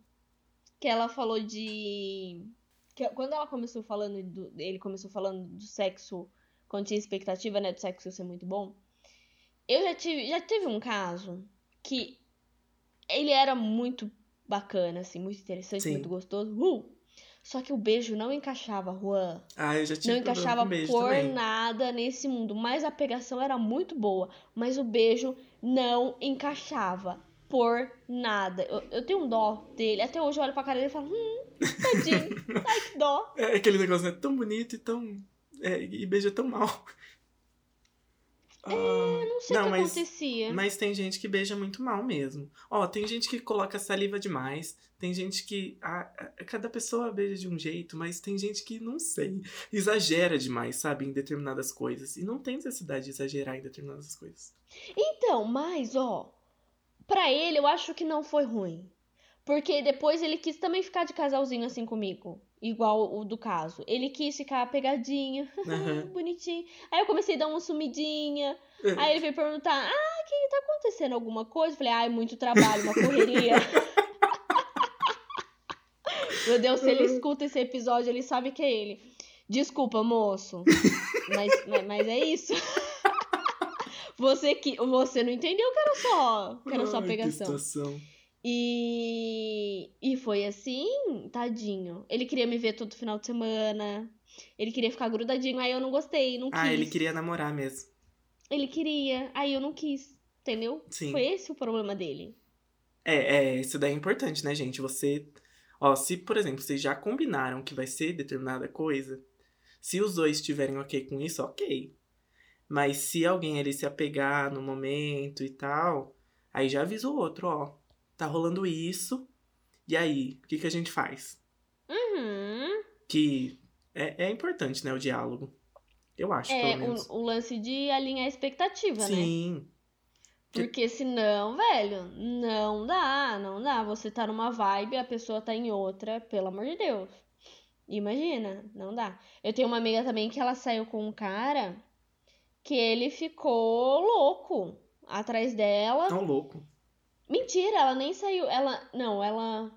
S1: que ela falou de. Que quando ela começou falando do. Ele começou falando do sexo. Quando tinha expectativa, né? Do sexo ser muito bom. Eu já tive. Já teve um caso que ele era muito bacana, assim, muito interessante,
S2: Sim.
S1: muito gostoso. Uh! Só que o beijo não encaixava, Juan.
S2: Ah, eu já tive
S1: Não encaixava por
S2: também.
S1: nada nesse mundo. Mas a pegação era muito boa. Mas o beijo não encaixava por nada. Eu, eu tenho um dó dele. Até hoje eu olho pra cara dele e falo, hum, tadinho. Ai, que dó.
S2: É aquele negócio, né? Tão bonito e tão. É, e beija tão mal. Ah,
S1: Não sei o que
S2: mas,
S1: acontecia.
S2: mas tem gente que beija muito mal mesmo. Ó, tem gente que coloca saliva demais. Tem gente que. ah, ah, cada pessoa beija de um jeito, mas tem gente que, não sei, exagera demais, sabe? Em determinadas coisas. E não tem necessidade de exagerar em determinadas coisas.
S1: Então, mas, ó. Pra ele, eu acho que não foi ruim. Porque depois ele quis também ficar de casalzinho assim comigo. Igual o do caso. Ele quis ficar pegadinho.
S2: Aham.
S1: Bonitinho. Aí eu comecei a dar uma sumidinha.
S2: É.
S1: Aí ele veio perguntar: Ah, que tá acontecendo alguma coisa? Eu falei: Ai, muito trabalho, uma correria. Meu Deus, se ele escuta esse episódio, ele sabe que é ele. Desculpa, moço. Mas, mas, mas é isso. Você que você não entendeu que era só, que era só
S2: Ai, que
S1: pegação.
S2: situação.
S1: E, e foi assim, tadinho. Ele queria me ver todo final de semana. Ele queria ficar grudadinho. Aí eu não gostei, não quis.
S2: Ah, ele queria namorar mesmo.
S1: Ele queria. Aí eu não quis. Entendeu?
S2: Sim.
S1: Foi esse o problema dele.
S2: É, é, isso daí é importante, né, gente? Você. Ó, se, por exemplo, vocês já combinaram que vai ser determinada coisa, se os dois estiverem ok com isso, ok. Mas se alguém ali se apegar no momento e tal, aí já avisa o outro, ó. Tá rolando isso. E aí, o que, que a gente faz?
S1: Uhum.
S2: Que é, é importante, né, o diálogo. Eu acho,
S1: É,
S2: pelo menos.
S1: o, o lance de alinhar a expectativa, né?
S2: Sim.
S1: Porque senão, velho, não dá, não dá. Você tá numa vibe, a pessoa tá em outra, pelo amor de Deus. Imagina, não dá. Eu tenho uma amiga também que ela saiu com um cara que ele ficou louco atrás dela.
S2: Tão louco.
S1: Mentira, ela nem saiu. Ela. Não, ela.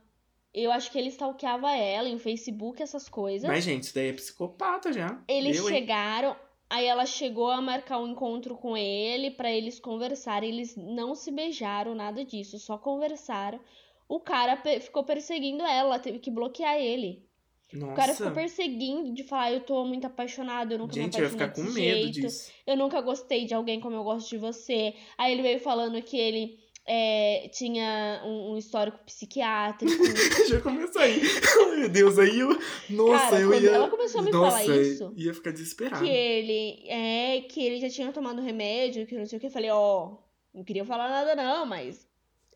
S1: Eu acho que ele stalkeava ela em Facebook, essas coisas.
S2: Mas, gente, isso daí é psicopata já.
S1: Eles chegaram, aí ela chegou a marcar um encontro com ele pra eles conversarem. Eles não se beijaram, nada disso, só conversaram. o cara pe- ficou perseguindo ela, teve que bloquear ele.
S2: Nossa.
S1: O cara ficou perseguindo de falar, eu tô muito apaixonado, eu nunca
S2: Gente,
S1: me
S2: eu ia ficar
S1: apaixonei
S2: com medo
S1: jeito.
S2: disso.
S1: Eu nunca gostei de alguém como eu gosto de você. Aí ele veio falando que ele é, tinha um, um histórico psiquiátrico.
S2: Já começou aí. Ai, meu Deus, aí eu. Nossa,
S1: Cara,
S2: eu ia.
S1: ela começou a me
S2: Nossa,
S1: falar isso,
S2: ia ficar desesperado.
S1: que ele é que ele já tinha tomado remédio, que não sei o que. Eu falei, ó, não queria falar nada não, mas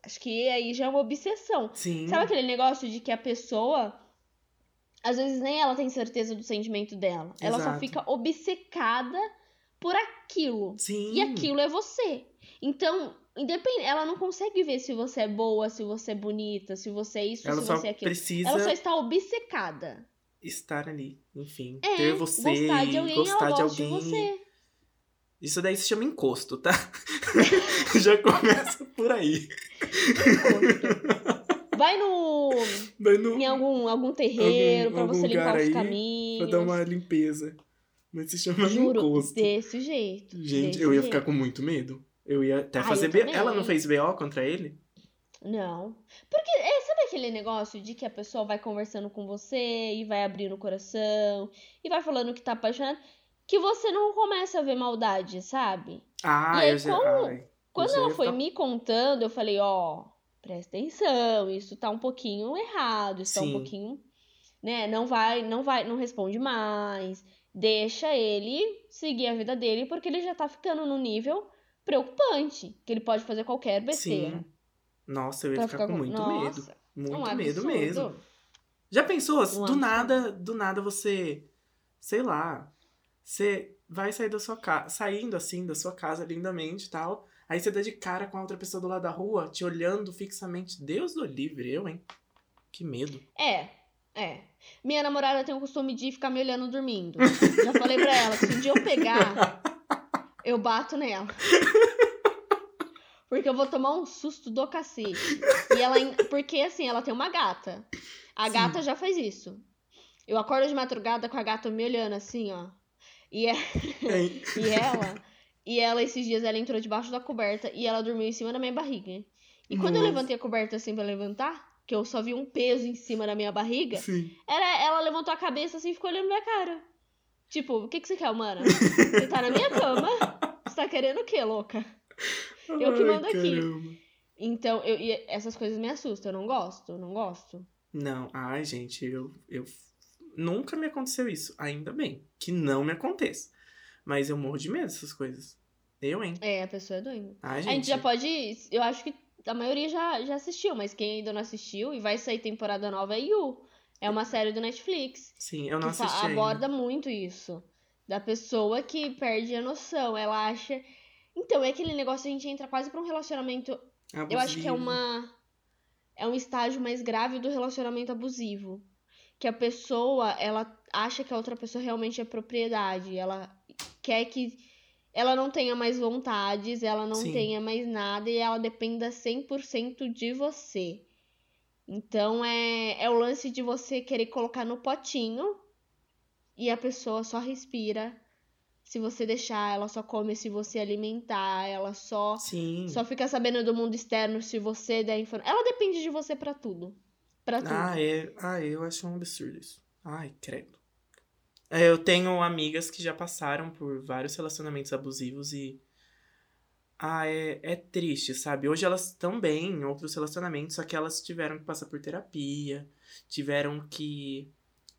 S1: acho que aí já é uma obsessão.
S2: Sim.
S1: Sabe aquele negócio de que a pessoa às vezes nem ela tem certeza do sentimento dela. Ela só
S2: Exato.
S1: fica obcecada por aquilo.
S2: Sim.
S1: E aquilo é você. Então, independente, ela não consegue ver se você é boa, se você é bonita, se você é isso,
S2: Ela
S1: se você é aquilo.
S2: precisa
S1: Ela só está obcecada.
S2: estar ali. Enfim.
S1: É,
S2: ter você.
S1: gostar de alguém,
S2: gostar
S1: ela
S2: de alguém.
S1: de você.
S2: Isso daí se chama encosto, tá? Já começa por aí.
S1: Vai no
S2: Vai no,
S1: em algum, algum terreiro
S2: Algum-
S1: pra
S2: algum
S1: você limpar os
S2: aí,
S1: caminhos.
S2: pra dar uma limpeza. Mas se chama
S1: Juro,
S2: encosto.
S1: desse jeito.
S2: Gente,
S1: desse
S2: eu ia
S1: jeito.
S2: ficar com muito medo. Eu ia até
S1: Ah,
S2: fazer B. Ela não fez BO contra ele?
S1: Não. Porque, é, sabe aquele negócio de que a pessoa vai conversando com você e vai abrindo o coração e vai falando que tá apaixonada, que você não começa a ver maldade, sabe?
S2: Ah,
S1: E aí,
S2: eu já.
S1: como-
S2: ai,
S1: Quando ela foi
S2: ficar-
S1: me contando, eu falei, ó, presta atenção, isso tá um pouquinho errado, isso tá um
S2: Sim.
S1: pouquinho, né, não vai, não vai, não responde mais, deixa ele seguir a vida dele, porque ele já tá ficando num nível preocupante, que ele pode fazer qualquer besteira.
S2: Sim. Nossa, eu ia ficar com muito medo.
S1: Nossa,
S2: Muito
S1: um
S2: medo mesmo. Já pensou?
S1: Um
S2: do nada, do nada você, sei lá, você vai sair da sua casa, saindo assim da sua casa lindamente e tal. Aí você dá de cara com a outra pessoa do lado da rua, te olhando fixamente. Deus do livre, eu, hein? Que medo.
S1: É, é. Minha namorada tem o costume de ficar me olhando dormindo. Já falei pra ela que se um dia eu pegar, eu bato nela. Porque eu vou tomar um susto do cacete. E ela, porque assim, ela tem uma gata. A
S2: Sim.
S1: gata já faz isso. Eu acordo de madrugada com a gata me olhando assim, ó. E, é- e ela, e ela esses dias ela entrou debaixo da coberta e ela dormiu em cima da minha barriga. E quando eu
S2: Nossa.
S1: levantei a coberta assim pra levantar, que eu só vi um peso em cima da minha barriga,
S2: Sim.
S1: era, ela levantou a cabeça assim e ficou olhando minha cara. Tipo, o que, que você quer, humana? Você tá na minha cama? Você tá querendo o quê, louca? Eu que
S2: Ai,
S1: mando aqui.
S2: caramba.
S1: Então, eu, e essas coisas me assustam. Eu não gosto, eu não gosto.
S2: Não, ai, gente, eu, eu. Nunca me aconteceu isso. Ainda bem que não me aconteça. Mas eu morro de medo dessas coisas. Eu, hein?
S1: É, a pessoa é doida.
S2: Ai, gente.
S1: A gente já pode. Eu acho que a maioria já, já assistiu, mas quem ainda não assistiu e vai sair temporada nova é You. É uma série do Netflix.
S2: Sim, eu não
S1: que
S2: assisti ainda.
S1: aborda muito isso. Da pessoa que perde a noção. Ela acha. Então, é aquele negócio, a gente entra quase pra um relacionamento. Eu acho que é
S2: Abusivo.
S1: uma. É um estágio mais grave do relacionamento abusivo. Que a pessoa, ela acha que a outra pessoa realmente é propriedade. Ela quer que ela não tenha mais vontades, ela não
S2: Sim.
S1: tenha mais nada e ela dependa 100% de você. Então é, é o lance de você querer colocar no potinho e a pessoa só respira se você deixar, ela só come se você alimentar, ela só
S2: Sim.
S1: só fica sabendo do mundo externo se você der informação. Ela depende de você pra tudo. Pra tudo.
S2: Ah, é. Ah, eu acho um absurdo isso. Ai, credo. É, Eu tenho amigas que já passaram por vários relacionamentos abusivos e. Ah, é, é triste, sabe? Hoje elas estão bem em outros relacionamentos, só que elas tiveram que passar por terapia, tiveram que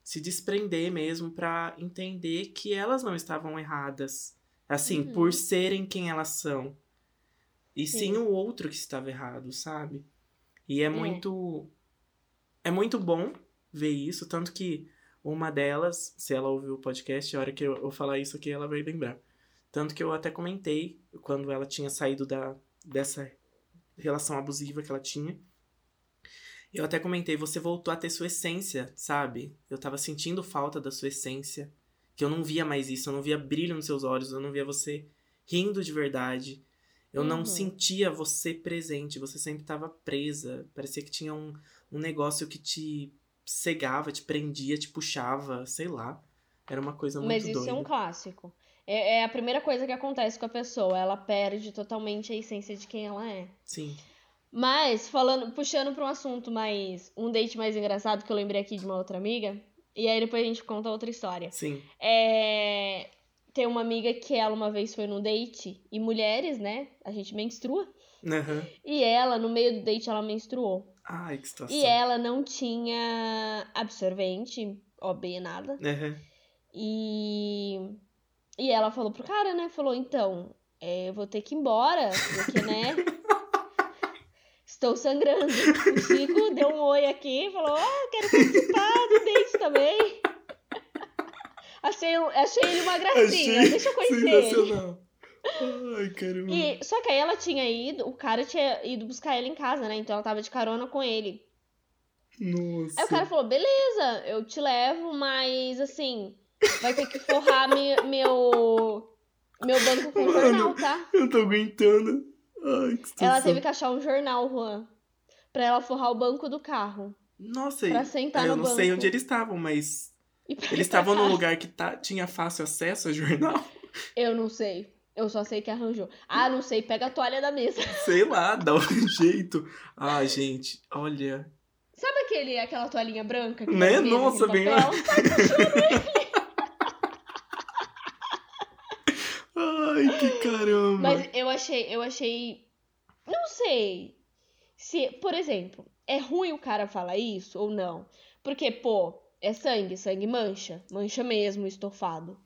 S2: se desprender mesmo pra entender que elas não estavam erradas. Assim,
S1: Uhum.
S2: por serem quem elas são. E sim
S1: Sim.
S2: o outro que estava errado, sabe? E é muito. É muito bom ver isso, tanto que uma delas, se ela ouviu o podcast, a hora que eu, eu falar isso aqui, ela vai lembrar. Tanto que eu até comentei quando ela tinha saído da, dessa relação abusiva que ela tinha. Eu até comentei, você voltou a ter sua essência, sabe? Eu tava sentindo falta da sua essência. Que eu não via mais isso, eu não via brilho nos seus olhos, eu não via você rindo de verdade. Eu não
S1: Uhum.
S2: sentia você presente, você sempre tava presa. Parecia que tinha um, um negócio que te cegava, te prendia, te puxava, sei lá. Era uma coisa muito
S1: Mas isso
S2: doida.
S1: é um clássico. É, é a primeira coisa que acontece com a pessoa. Ela perde totalmente a essência de quem ela é.
S2: Sim.
S1: Mas, falando, puxando pra um assunto mais. Um date mais engraçado que eu lembrei aqui de uma outra amiga. E aí depois a gente conta outra história.
S2: Sim.
S1: É. Tem uma amiga que ela uma vez foi num date. E mulheres, né? A gente menstrua.
S2: Aham.
S1: E ela, no meio do date, ela menstruou.
S2: Ai, que situação.
S1: E ela não tinha absorvente, OB, nada.
S2: Aham.
S1: E. E ela falou pro cara, né? Falou, então, é, eu vou ter que ir embora, porque, né? Estou sangrando. O Chico deu um oi aqui falou, ah, quero participar do date também. Achei, achei ele uma gracinha,
S2: Achei
S1: deixa eu conhecer ele.
S2: Ai, caramba.
S1: E, só que aí ela tinha ido, o cara tinha ido buscar ele em casa, né? Então ela tava de carona com ele.
S2: Nossa.
S1: Aí o cara falou, beleza, eu te levo, mas assim, vai ter que forrar mi- meu, meu banco com
S2: Mano.
S1: jornal, tá?
S2: Eu tô aguentando. Ai, que situação.
S1: Ela teve que achar um jornal, Juan, pra ela forrar o banco do carro.
S2: Nossa,
S1: pra sentar
S2: eu
S1: no
S2: não sei
S1: banco.
S2: onde eles estavam, mas eles estavam num lugar que tá, tinha fácil acesso a jornal.
S1: Eu não sei. Eu só sei que arranjou. Ah, não sei, pega a toalha da mesa.
S2: Sei lá, dá um jeito. Ai, gente, olha.
S1: Sabe aquele, aquela toalhinha branca? Que
S2: Né? Nossa, bem
S1: papel?
S2: Ai, que caramba.
S1: Mas eu achei, eu achei. Não sei. Se, por exemplo, é ruim o cara falar isso ou não? Porque, pô, é sangue, sangue mancha. Mancha mesmo, estofado.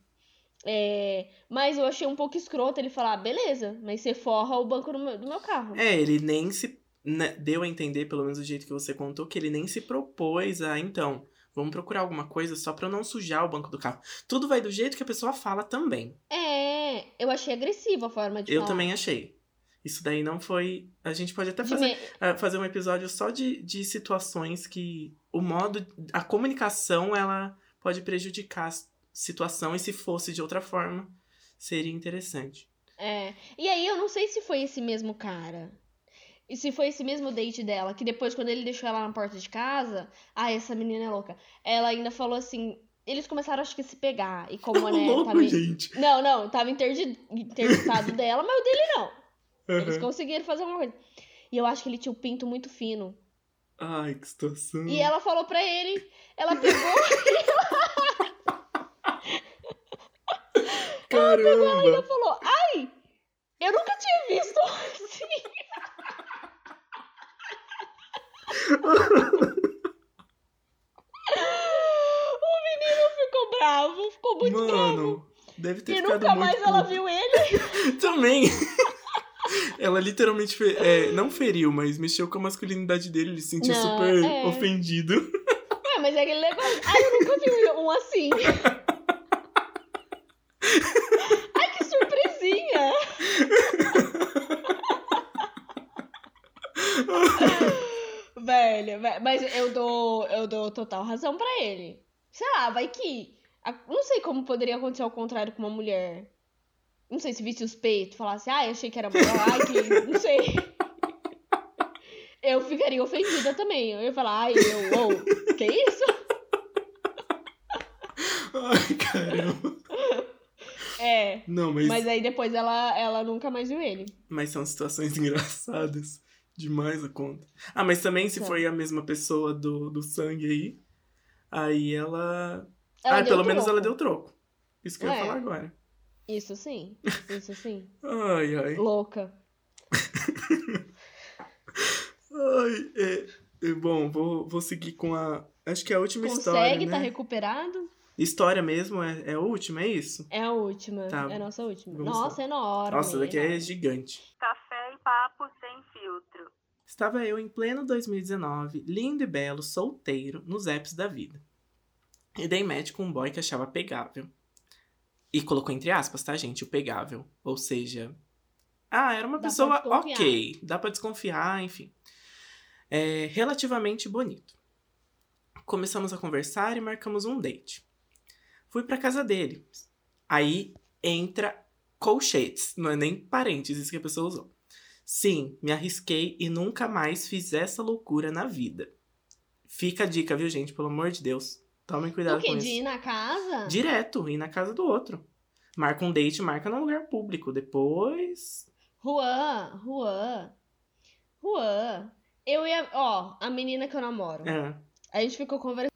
S1: É, mas eu achei um pouco escroto ele falar, beleza, mas você forra o banco do meu, do meu carro.
S2: É, ele nem se. né, deu a entender, pelo menos do jeito que você contou, que ele nem se propôs a, então, vamos procurar alguma coisa só pra eu não sujar o banco do carro. Tudo vai do jeito que a pessoa fala também.
S1: É, eu achei agressiva a forma de
S2: eu
S1: falar.
S2: também achei. Isso daí não foi. A gente pode até fazer,
S1: me-
S2: ah, fazer um episódio só de, de situações que o modo. A comunicação, ela pode prejudicar a situação, e se fosse de outra forma, seria interessante.
S1: É. E aí eu não sei se foi esse mesmo cara. E se foi esse mesmo date dela, que depois, quando ele deixou ela na porta de casa, ah, essa menina é louca. Ela ainda falou assim. Eles começaram, acho que, a se pegar. E como, né?
S2: louco,
S1: tava-
S2: gente.
S1: Não, não, tava interdi- interditado dela, mas o dele não. Eles
S2: Aham.
S1: conseguiram fazer alguma coisa. E eu acho que ele tinha o pinto muito fino.
S2: Ai, que situação.
S1: E ela falou pra ele, ela pegou,
S2: Caramba!
S1: ela falou, ai, eu nunca tinha visto assim. o menino ficou bravo, muito bravo.
S2: Mano, deve ter
S1: E
S2: ficado
S1: nunca
S2: muito
S1: mais ela viu ele.
S2: Também. ela literalmente fe- é, não feriu, mas mexeu com a masculinidade dele. Ele se sentiu
S1: Não,
S2: super
S1: é.
S2: ofendido.
S1: Ué, mas é aquele negócio. Ai, eu nunca vi um assim. Ai, que surpresinha. Velho, velho, mas eu dou, eu dou total razão pra ele. Sei lá, vai que. Não sei como poderia acontecer ao contrário com uma mulher. Não sei se visse os peitos, falasse, ai, achei que era maior, ai, que. Não sei. Eu ficaria ofendida também. Eu ia falar, ai, eu, ô, que isso?
S2: Ai, caramba.
S1: É.
S2: Não, mas,
S1: Mas aí depois ela, ela nunca mais viu ele.
S2: mas são situações engraçadas. Demais a conta. Ah, mas também se
S1: São.
S2: foi a mesma pessoa do, do sangue aí, aí ela.
S1: Ela
S2: ah, pelo menos
S1: troco.
S2: ela deu troco. Isso que eu ia
S1: É.
S2: falar agora.
S1: Isso sim. Isso sim.
S2: Ai, ai.
S1: Louca.
S2: Ai, é, é, bom, vou, vou seguir com a. Acho que é a última história.
S1: Consegue,
S2: né?
S1: tá recuperado?
S2: História mesmo é, é a última, é isso?
S1: É a última.
S2: Tá.
S1: É a nossa última.
S2: Vamos
S1: Nossa, é enorme.
S2: Nossa, daqui é gigante.
S3: Café e papo sem filtro.
S2: Estava eu em pleno 2019, lindo e belo, solteiro, nos apps da vida. E dei match com um boy que achava pegável. E colocou entre aspas, tá, gente? O pegável. Ou seja. Ah, era uma
S1: Dá
S2: pessoa ok. Dá pra desconfiar, enfim. É, relativamente bonito. Começamos a conversar e marcamos um date. Fui pra casa dele. Aí entra colchetes, não é nem parênteses que a pessoa usou. Sim, me arrisquei e nunca mais fiz essa loucura na vida. Fica a dica, viu, gente? Pelo amor de Deus. Tomem cuidado
S1: O quê?
S2: com
S1: De
S2: isso.
S1: ir na casa?
S2: Direto, ir na casa do outro. Marca um date, marca num lugar público. Depois.
S1: Juan, Juan. Juan. Eu ia. Ó, a menina que eu namoro.
S2: É,
S1: A gente ficou conversando.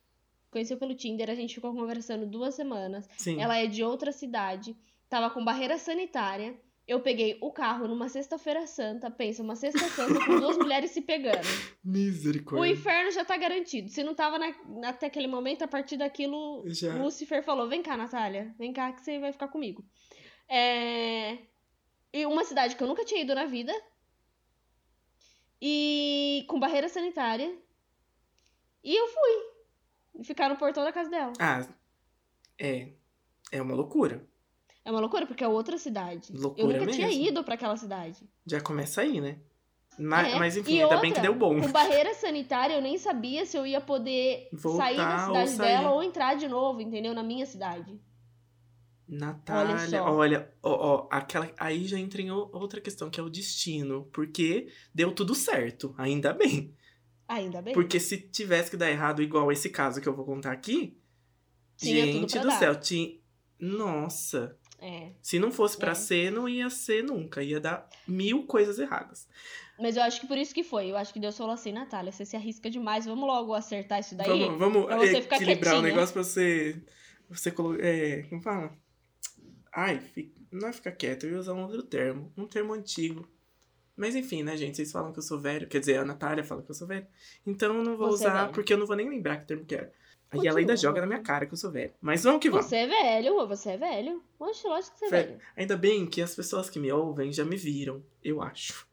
S1: Conheceu pelo Tinder, a gente ficou conversando duas semanas.
S2: sim.
S1: Ela é de outra cidade, tava com barreira sanitária. Eu peguei o carro numa sexta-feira santa, pensa, uma sexta santa com duas mulheres se pegando. O
S2: Misericórdia.
S1: inferno já tá garantido. Se não tava na- até aquele momento, a partir daquilo,
S2: Já.
S1: Lucifer falou: Vem cá, Natália, vem cá que você vai ficar comigo. É... E uma cidade que eu nunca tinha ido na vida. E com barreira sanitária. E eu fui. Ficar no portão da casa dela.
S2: Ah, é. É uma loucura.
S1: É uma loucura, porque é outra cidade. eu
S2: Loucura
S1: nunca tinha
S2: mesmo.
S1: ido pra aquela cidade.
S2: Já começa aí, né? Mas,
S1: É,
S2: mas enfim,
S1: e
S2: ainda bem que
S1: outra,
S2: deu bom.
S1: Com barreira sanitária, eu nem sabia se eu ia poder
S2: Voltar
S1: sair da
S2: ou
S1: cidade
S2: sair.
S1: dela ou entrar de novo, entendeu? Na minha cidade.
S2: Natália,
S1: só.
S2: olha, ó, ó, aquela, aí já entra em outra questão, que é o destino. Porque deu tudo certo, ainda bem.
S1: Ainda bem.
S2: Porque se tivesse que dar errado, igual esse caso que eu vou contar aqui,
S1: Tinha
S2: gente do
S1: dar.
S2: céu, tinha. Nossa,
S1: É.
S2: se não fosse pra
S1: É.
S2: ser, não ia ser nunca. Ia dar mil coisas erradas.
S1: Mas eu acho que por isso que foi. Eu acho que Deus falou assim, Natália, você se arrisca demais, vamos logo acertar isso daí.
S2: vamos vamos
S1: pra você ficar
S2: equilibrar o
S1: quietinha.
S2: negócio pra você. Você colocar. É, como fala? Ai, não é ficar quieto, eu ia usar um outro termo. Um termo antigo. Mas enfim, né, gente? Vocês falam que eu sou velho. Quer dizer, a Natália fala que eu sou velho. Então eu não vou
S1: Você é
S2: usar,
S1: velho.
S2: porque eu não vou nem lembrar que termo que era. Aí
S1: Continua,
S2: ela ainda joga na minha cara que eu sou velho. Mas vamos que vamos.
S1: Você é velho, você é velho. Oxe, lógico que você é
S2: Velho.
S1: velho.
S2: Ainda bem que as pessoas que me ouvem já me viram, eu acho.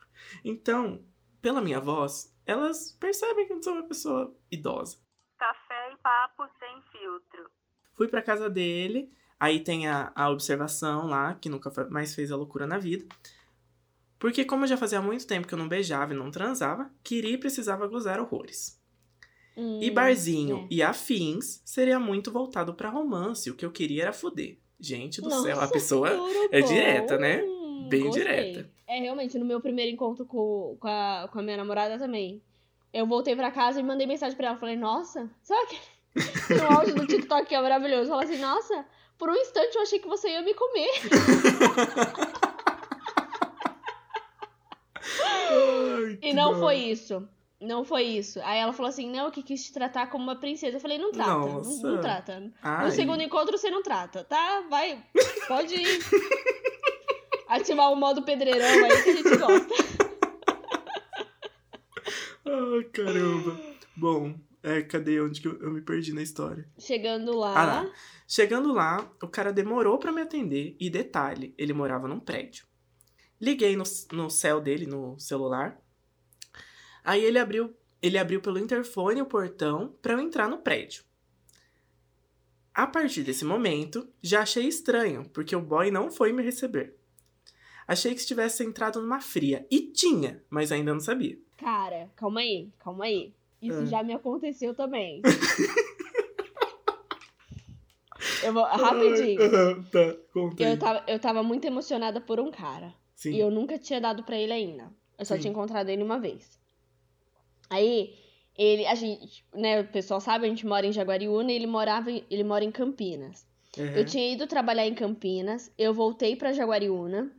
S2: Então, pela minha voz, elas percebem que eu sou uma pessoa idosa.
S3: Café e papo sem filtro.
S2: Fui pra casa dele, aí tem a, a observação lá, que nunca mais fez a loucura na vida. Porque como já fazia muito tempo que eu não beijava e não transava, queria e precisava gozar horrores. E
S1: Hum,
S2: barzinho
S1: é.
S2: e afins seria muito voltado pra romance, o que eu queria era fuder. Gente do céu, a
S1: Nossa,
S2: pessoa é
S1: bom.
S2: direta, né? Bem
S1: gostei.
S2: direta.
S1: É, realmente, no meu primeiro encontro com, com, a, com a minha namorada também. Eu voltei pra casa e mandei mensagem pra ela. Falei, nossa, sabe que no áudio do TikTok que é maravilhoso? Fala assim, nossa, por um instante eu achei que você ia me comer.
S2: Ai,
S1: E não
S2: dó.
S1: foi isso. Não foi isso. Aí ela falou assim, não, que quis te tratar como uma princesa. Eu falei, não trata, não, não trata.
S2: Ai.
S1: No segundo encontro você não trata, tá? Vai, pode ir. Ativar o modo pedreirão aí que a gente gosta.
S2: Ai, caramba. Bom, é, cadê onde que eu, eu me perdi na história?
S1: Chegando lá.
S2: Ah, lá. Chegando lá, o cara demorou pra me atender e detalhe, ele morava num prédio. Liguei no, no céu dele, no celular. Aí ele abriu, ele abriu pelo interfone o portão pra eu entrar no prédio. A partir desse momento, já achei estranho, porque o boy não foi me receber. Achei que estivesse entrado numa fria. E tinha, mas ainda não sabia.
S1: Cara, calma aí, calma aí. Isso
S2: Ah.
S1: já me aconteceu também. eu vou, rapidinho.
S2: Tá, conta aí.
S1: Eu tava, eu tava muito emocionada por um cara.
S2: Sim.
S1: E eu nunca tinha dado pra ele ainda. Eu só
S2: Sim.
S1: tinha encontrado ele uma vez. Aí, ele, a gente, né, o pessoal sabe, a gente mora em Jaguariúna e ele morava, ele mora em Campinas.
S2: Uhum.
S1: Eu tinha ido trabalhar em Campinas, eu voltei pra Jaguariúna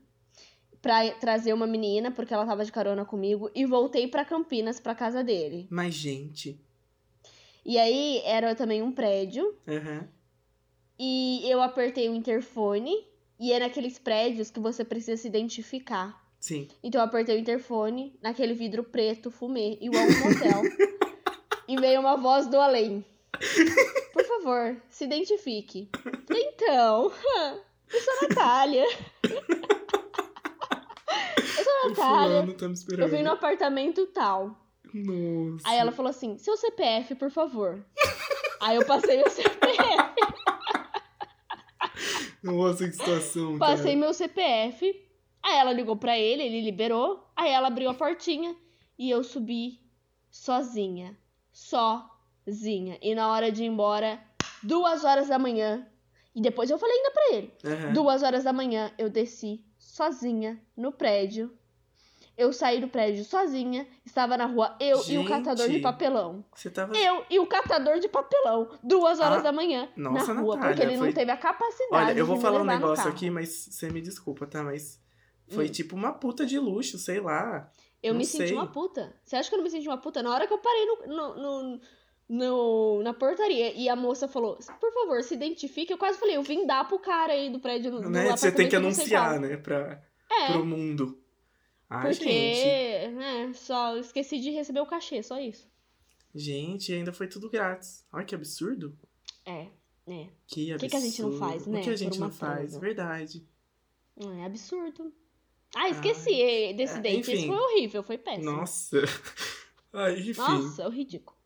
S1: pra trazer uma menina, porque ela tava de carona comigo, e voltei pra Campinas, pra casa dele.
S2: Mas, gente.
S1: E aí, era também um prédio,
S2: Uhum.
S1: e eu apertei o interfone, e é naqueles prédios que você precisa se identificar.
S2: Sim.
S1: Então eu apertei o interfone naquele vidro preto, fumê, igual um motel. e veio uma voz do além. Por favor, se identifique. Então, eu sou a Natália. eu sou a Natália.
S2: fulano tá.
S1: Eu vim no apartamento tal.
S2: Nossa.
S1: Aí ela falou assim: seu CPF, por favor. Aí eu passei meu CPF.
S2: Nossa, que situação,
S1: Passei
S2: cara.
S1: meu CPF. Aí ela ligou pra ele, ele liberou. Aí ela abriu a portinha e eu subi sozinha. Sozinha. E na hora de ir embora, duas horas da manhã. E depois eu falei ainda pra ele.
S2: Aham.
S1: Duas horas da manhã eu desci sozinha no prédio. Eu saí do prédio sozinha. Estava na rua eu e o
S2: Gente.
S1: catador de papelão.
S2: Você tava...
S1: Eu e o catador de papelão. Duas horas
S2: Ah,
S1: da manhã
S2: nossa,
S1: na rua.
S2: Natália,
S1: porque ele
S2: foi-
S1: não teve a capacidade
S2: Olha, eu vou falar um negócio aqui, mas você me desculpa, tá? Mas Foi
S1: Hum.
S2: tipo uma puta de luxo, sei lá.
S1: Eu
S2: Não
S1: me senti
S2: sei.
S1: uma puta. Você acha que eu não me senti uma puta? Na hora que eu parei no, no, no- no- na portaria e a moça falou, por favor, se identifique, eu quase falei, eu vim dar pro cara aí do prédio do
S2: né? Você tem que anunciar, né? Pra,
S1: É,
S2: pro mundo. Ai,
S1: porque,
S2: gente.
S1: né, só esqueci de receber o cachê, só isso.
S2: Gente, ainda foi tudo grátis. Olha que absurdo.
S1: É, é.
S2: Que absurdo.
S1: que que a gente não faz, né,
S2: O que a gente não faz?
S1: transa?
S2: Verdade.
S1: É absurdo. Ah, esqueci eh, desse
S2: É,
S1: date.
S2: Enfim.
S1: foi horrível, foi péssimo.
S2: Nossa. Ai, enfim.
S1: Nossa, é ridículo.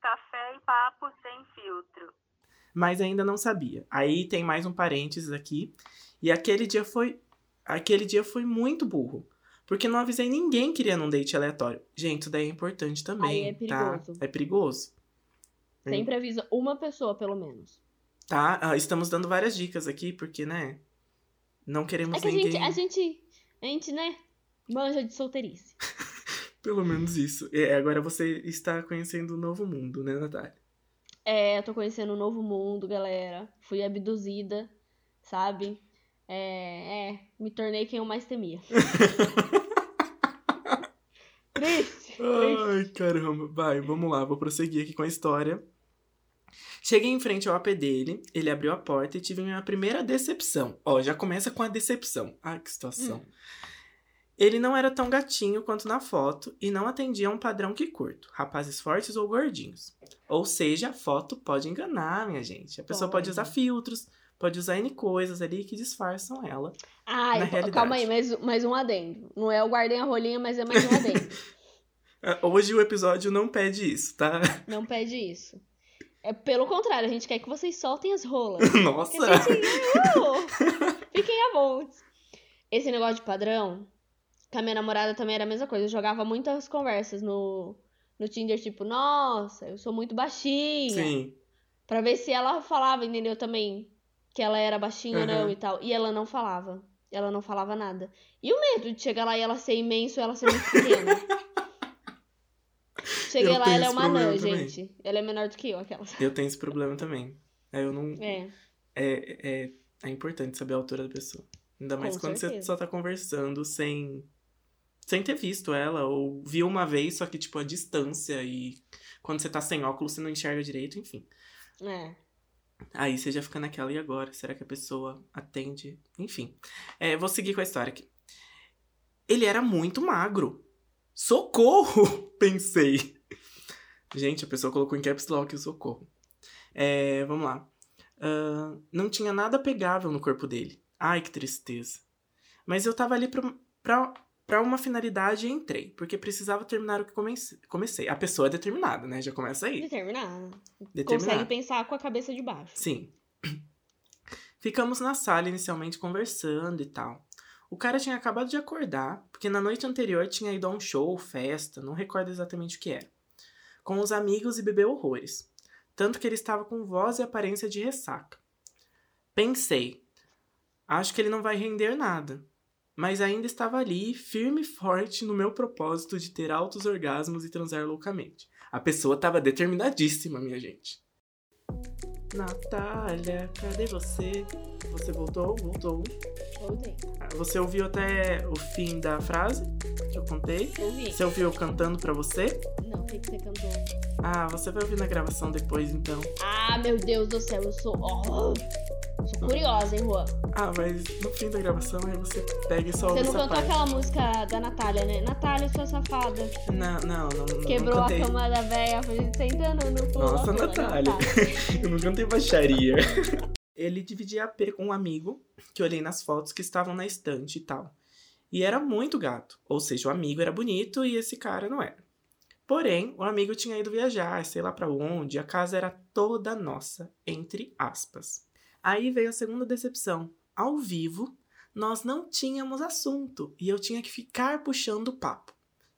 S3: Café e papo sem filtro.
S2: Mas ainda não sabia. Aí tem mais um parênteses aqui. E aquele dia foi. Aquele dia foi muito burro. Porque não avisei ninguém que iria num date aleatório. Gente, isso daí é importante também.
S1: Aí é perigoso.
S2: Tá? É perigoso. Hum.
S1: Sempre avisa uma pessoa, pelo menos.
S2: Tá? Ah, estamos dando várias dicas aqui, porque, né? Não queremos
S1: É que a
S2: ninguém.
S1: gente, a gente, a gente, né, manja de solteirice.
S2: Pelo menos isso. É, agora você está conhecendo um novo mundo, né, Natália?
S1: É, eu tô conhecendo um novo mundo, galera. Fui abduzida, sabe? É, é, me tornei quem eu mais temia. Triste, triste.
S2: Ai, caramba. Vai, vamos lá, vou prosseguir aqui com a história. Cheguei em frente ao AP dele, ele abriu a porta e tive minha primeira decepção. Ó, já começa com a decepção. Ai, que situação.
S1: Hum.
S2: Ele não era tão gatinho quanto na foto e não atendia a um padrão que curto, rapazes fortes ou gordinhos. Ou seja, a foto pode enganar, minha gente. A pessoa pode,
S1: Pode.
S2: usar filtros, pode usar N coisas ali que disfarçam ela. Realidade.
S1: calma aí, mais, mais um adendo. Não é o guardei a rolinha, mas é mais um adendo.
S2: Ah, Hoje o episódio não pede isso, tá?
S1: Não pede isso. É pelo contrário, a gente quer que vocês soltem as rolas.
S2: Nossa!
S1: Gente, uh, fiquem à vontade. Esse negócio de padrão, com a minha namorada também era a mesma coisa. Eu jogava muitas conversas no, no Tinder, tipo, nossa, eu sou muito baixinha.
S2: Sim.
S1: Pra ver se ela falava, entendeu? Também que ela era baixinha ou não
S2: Aham.
S1: e tal. E ela não falava. Ela não falava nada. E o medo de chegar lá e ela ser imenso e ela ser muito pequena. Cheguei
S2: Eu
S1: lá, ela é uma anã,
S2: também.
S1: gente. Ela é menor do que eu, aquelas.
S2: Eu tenho esse problema também. É, Eu não.
S1: É.
S2: É, é, é importante saber a altura da pessoa. Ainda mais
S1: Com
S2: quando você
S1: certeza.
S2: só tá conversando sem. Sem ter visto ela, ou viu uma vez, só que, tipo, a distância e quando você tá sem óculos, você não enxerga direito, enfim.
S1: É.
S2: Aí você já fica naquela, e agora? Será que a pessoa atende? Enfim. É, vou seguir com a história aqui. Ele era muito magro. Socorro! Pensei. Gente, a pessoa colocou em caps lock o socorro. É, vamos lá. Ah, não tinha nada pegável no corpo dele. Ai, que tristeza. Mas eu tava ali pra, pra, pra uma finalidade e entrei, porque precisava terminar o que comecei. comecei. A pessoa é determinada, né? Já começa aí.
S1: Determinada.
S2: Determinada.
S1: Consegue pensar com a cabeça de baixo.
S2: Sim. Ficamos na sala inicialmente conversando e tal. O cara tinha acabado de acordar, porque na noite anterior tinha ido a um show, festa, não recordo exatamente o que era. Com os amigos e bebeu horrores. Tanto que ele estava com voz e aparência de ressaca. Pensei, acho que ele não vai render nada. Mas ainda estava ali, firme e forte no meu propósito de ter altos orgasmos e transar loucamente. A pessoa estava determinadíssima, minha gente. Natália, cadê você? Você voltou? Voltou.
S1: Ouvi.
S2: Ah, Você ouviu até o fim da frase que eu contei?
S1: Ouvi.
S2: Você ouviu eu cantando pra você?
S1: Não, o que, que você cantou?
S2: Ah, você vai ouvir na gravação depois então.
S1: Ah, meu Deus do céu, eu sou. Oh, sou curiosa, hein, Juan?
S2: Ah, mas no fim da gravação aí você pega e só
S1: Você não cantou aquela música da Natália, né? Natália, sua safada.
S2: Não, não, não. não
S1: Quebrou
S2: não
S1: a cama da véia, foi sentando no pulo.
S2: Nossa, Natália. Eu não cantei baixaria. Ele dividia AP com um amigo, que eu olhei nas fotos que estavam na estante e tal. E era muito gato. Ou seja, o amigo era bonito e esse cara não era. Porém, o amigo tinha ido viajar, sei lá pra onde, a casa era toda nossa, entre aspas. Aí veio a segunda decepção. Ao vivo, nós não tínhamos assunto e eu tinha que ficar puxando o papo.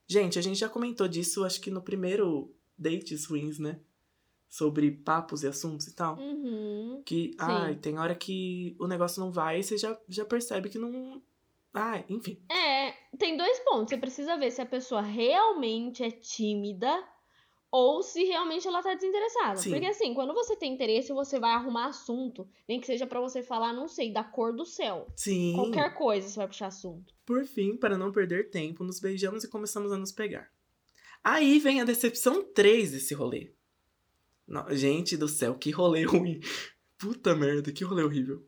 S2: Gente, a gente já comentou disso, acho que no primeiro Date Swings, né? Sobre papos e assuntos e tal.
S1: Uhum.
S2: Que, ai, tem hora que o negócio não vai e você já, já percebe que não. Ai, enfim.
S1: É, tem dois pontos. Você precisa ver se a pessoa realmente é tímida ou se realmente ela tá desinteressada.
S2: Sim.
S1: Porque assim, quando você tem interesse, você vai arrumar assunto, nem que seja pra você falar, não sei, da cor do céu.
S2: Sim.
S1: Qualquer coisa você vai puxar assunto.
S2: Por fim, para não perder tempo, nos beijamos e começamos a nos pegar. Aí vem a decepção 3 desse rolê. No- gente do céu, que rolê ruim. Puta merda, que rolê horrível.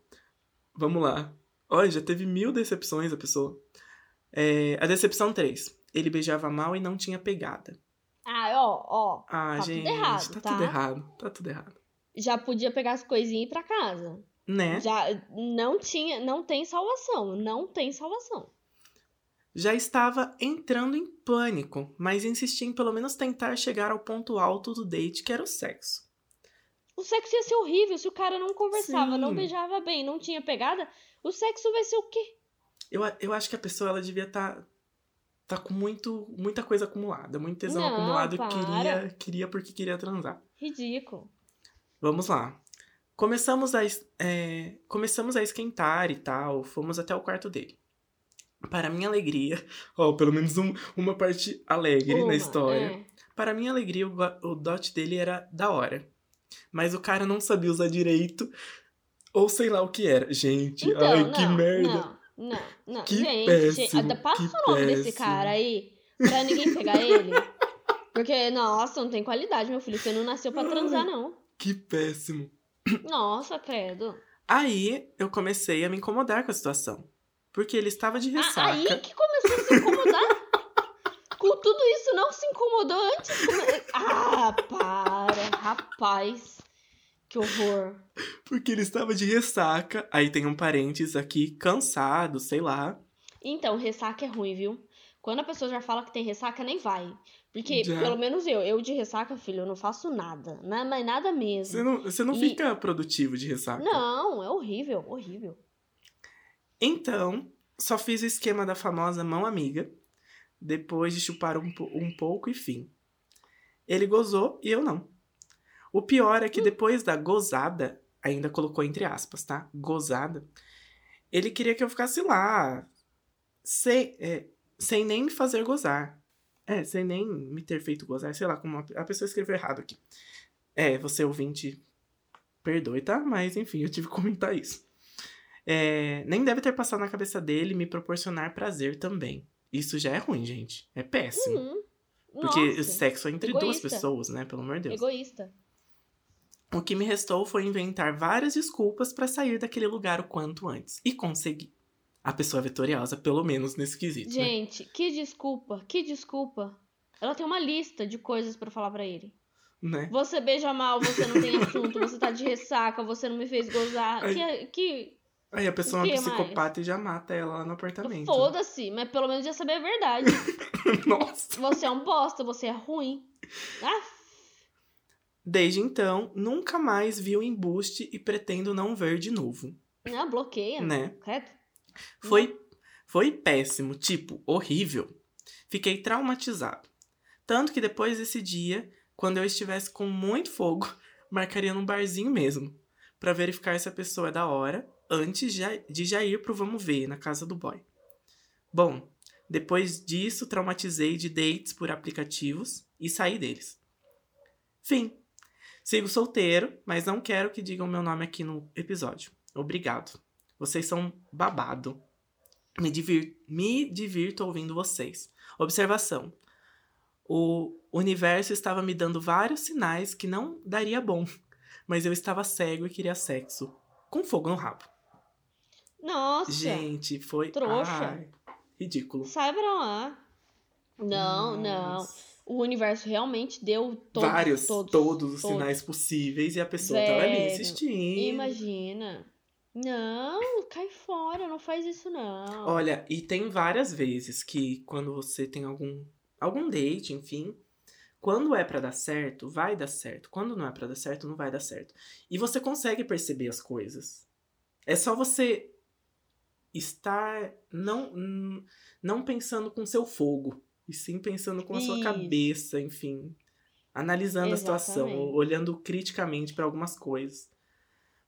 S2: Vamos lá. Olha, já teve mil decepções a pessoa. É, a decepção 3. Ele beijava mal e não tinha pegada.
S1: Ó, ó.
S2: Ah,
S1: Tá tudo
S2: gente,
S1: errado,
S2: tá,
S1: tá?
S2: tudo errado. Tá tudo errado.
S1: Já podia pegar as coisinhas e ir pra casa.
S2: Né?
S1: Já não tinha, não tem salvação, não tem salvação.
S2: Já estava entrando em pânico, mas insistia em pelo menos tentar chegar ao ponto alto do date, que era o sexo.
S1: O sexo ia ser horrível se o cara não conversava, não
S2: Sim.
S1: beijava bem, não tinha pegada. O sexo vai ser o quê?
S2: Eu, eu acho que a pessoa ela devia estar tá, com muito, muita coisa acumulada, muito tesão
S1: Não,
S2: acumulado
S1: para.
S2: queria, queria porque queria transar.
S1: Ridículo.
S2: Vamos lá. Começamos a, é, começamos a esquentar e tal, fomos até o quarto dele. Para minha alegria, ó, pelo menos um- uma parte alegre
S1: Uma,
S2: na história.
S1: é.
S2: Para minha alegria, o, o dot dele era da hora. Mas o cara não sabia usar direito, ou sei lá o que era. Gente,
S1: Então,
S2: ai,
S1: não,
S2: que merda.
S1: Não, não, não.
S2: Que
S1: gente,
S2: péssimo,
S1: gente, até passa o nome desse
S2: péssimo.
S1: cara aí pra ninguém pegar ele. Porque, nossa, não tem qualidade, meu filho. Você não nasceu pra transar, não.
S2: Que péssimo.
S1: Nossa, credo.
S2: Aí eu comecei a me incomodar com a situação. Porque ele estava de ressaca.
S1: aí que começou a se incomodar? Com tudo isso, não se incomodou antes? Ah, para, rapaz. Que horror.
S2: Porque ele estava de ressaca. Aí tem um parênteses aqui, cansado, sei lá.
S1: Então, ressaca é ruim, viu? Quando a pessoa já fala que tem ressaca, nem vai. Porque,
S2: Já.
S1: pelo menos eu, eu de ressaca, filho, eu não faço nada. Não, mas nada mesmo.
S2: Você não, você não
S1: E-
S2: fica produtivo de ressaca.
S1: Não, é horrível, horrível.
S2: Então, só fiz o esquema da famosa mão amiga. Depois de chupar um, um pouco e fim. Ele gozou e eu não. O pior é que depois da gozada, ainda colocou entre aspas, tá? Gozada. Ele queria que eu ficasse lá, sem, é, sem nem me fazer gozar. É, sem nem me ter feito gozar, sei lá, como a a pessoa escreveu errado aqui. É, você ouvinte, perdoe, tá? Mas enfim, eu tive que comentar isso. É, nem deve ter passado na cabeça dele me proporcionar prazer também. Isso já é ruim, gente. É péssimo.
S1: Hum,
S2: porque
S1: nossa,
S2: sexo é entre duas
S1: egoísta.
S2: pessoas, né? Pelo amor de Deus.
S1: egoísta.
S2: O que me restou foi inventar várias desculpas pra sair daquele lugar o quanto antes. E consegui. A pessoa vitoriosa, pelo menos nesse quesito. né?
S1: Gente, que desculpa, que desculpa. Ela tem uma lista de coisas pra falar pra ele.
S2: Né?
S1: Você beija mal, você não tem assunto, você tá de ressaca, você não me fez gozar.
S2: Ai.
S1: Que, que
S2: Aí a pessoa é uma
S1: que mais?
S2: psicopata e já mata ela lá no apartamento.
S1: foda-se, mas pelo menos já saber a verdade.
S2: Nossa.
S1: Você é um bosta, você é ruim. Ah,
S2: Desde então, nunca mais vi o embuste e pretendo não ver de novo.
S1: ah bloqueia.
S2: Né?
S1: Credo.
S2: Foi, foi péssimo, tipo, horrível. Fiquei traumatizado. Tanto que depois desse dia, quando eu estivesse com muito fogo, marcaria num barzinho mesmo, Pra verificar se a pessoa é da hora, antes de já ir pro vamos ver na casa do boy. Bom, depois disso, traumatizei de dates por aplicativos e saí deles. Fim. Sigo solteiro, mas não quero que digam meu nome aqui no episódio. Obrigado. Vocês são babado. Me, divir me divirto ouvindo vocês. Observação. O universo estava me dando vários sinais que não daria bom, mas eu estava cego e queria sexo. Com fogo no rabo.
S1: Nossa.
S2: Gente, foi.
S1: trouxa.
S2: Ai, ridículo.
S1: Sai pra lá. Não, não. O universo realmente deu todos,
S2: Vários,
S1: todos,
S2: todos, os
S1: todos.
S2: sinais possíveis e a pessoa tava ali
S1: Velho,
S2: assistindo.
S1: Imagina. Não, cai fora, não faz isso não.
S2: Olha, e tem várias vezes que quando você tem algum algum date, enfim, quando é pra dar certo, vai dar certo. Quando não é pra dar certo, não vai dar certo. E você consegue perceber as coisas. É só você estar não hum, não pensando com seu fogo, e sim pensando com a sua
S1: Isso.
S2: cabeça, enfim, analisando a situação,
S1: Exatamente.
S2: olhando criticamente pra algumas coisas.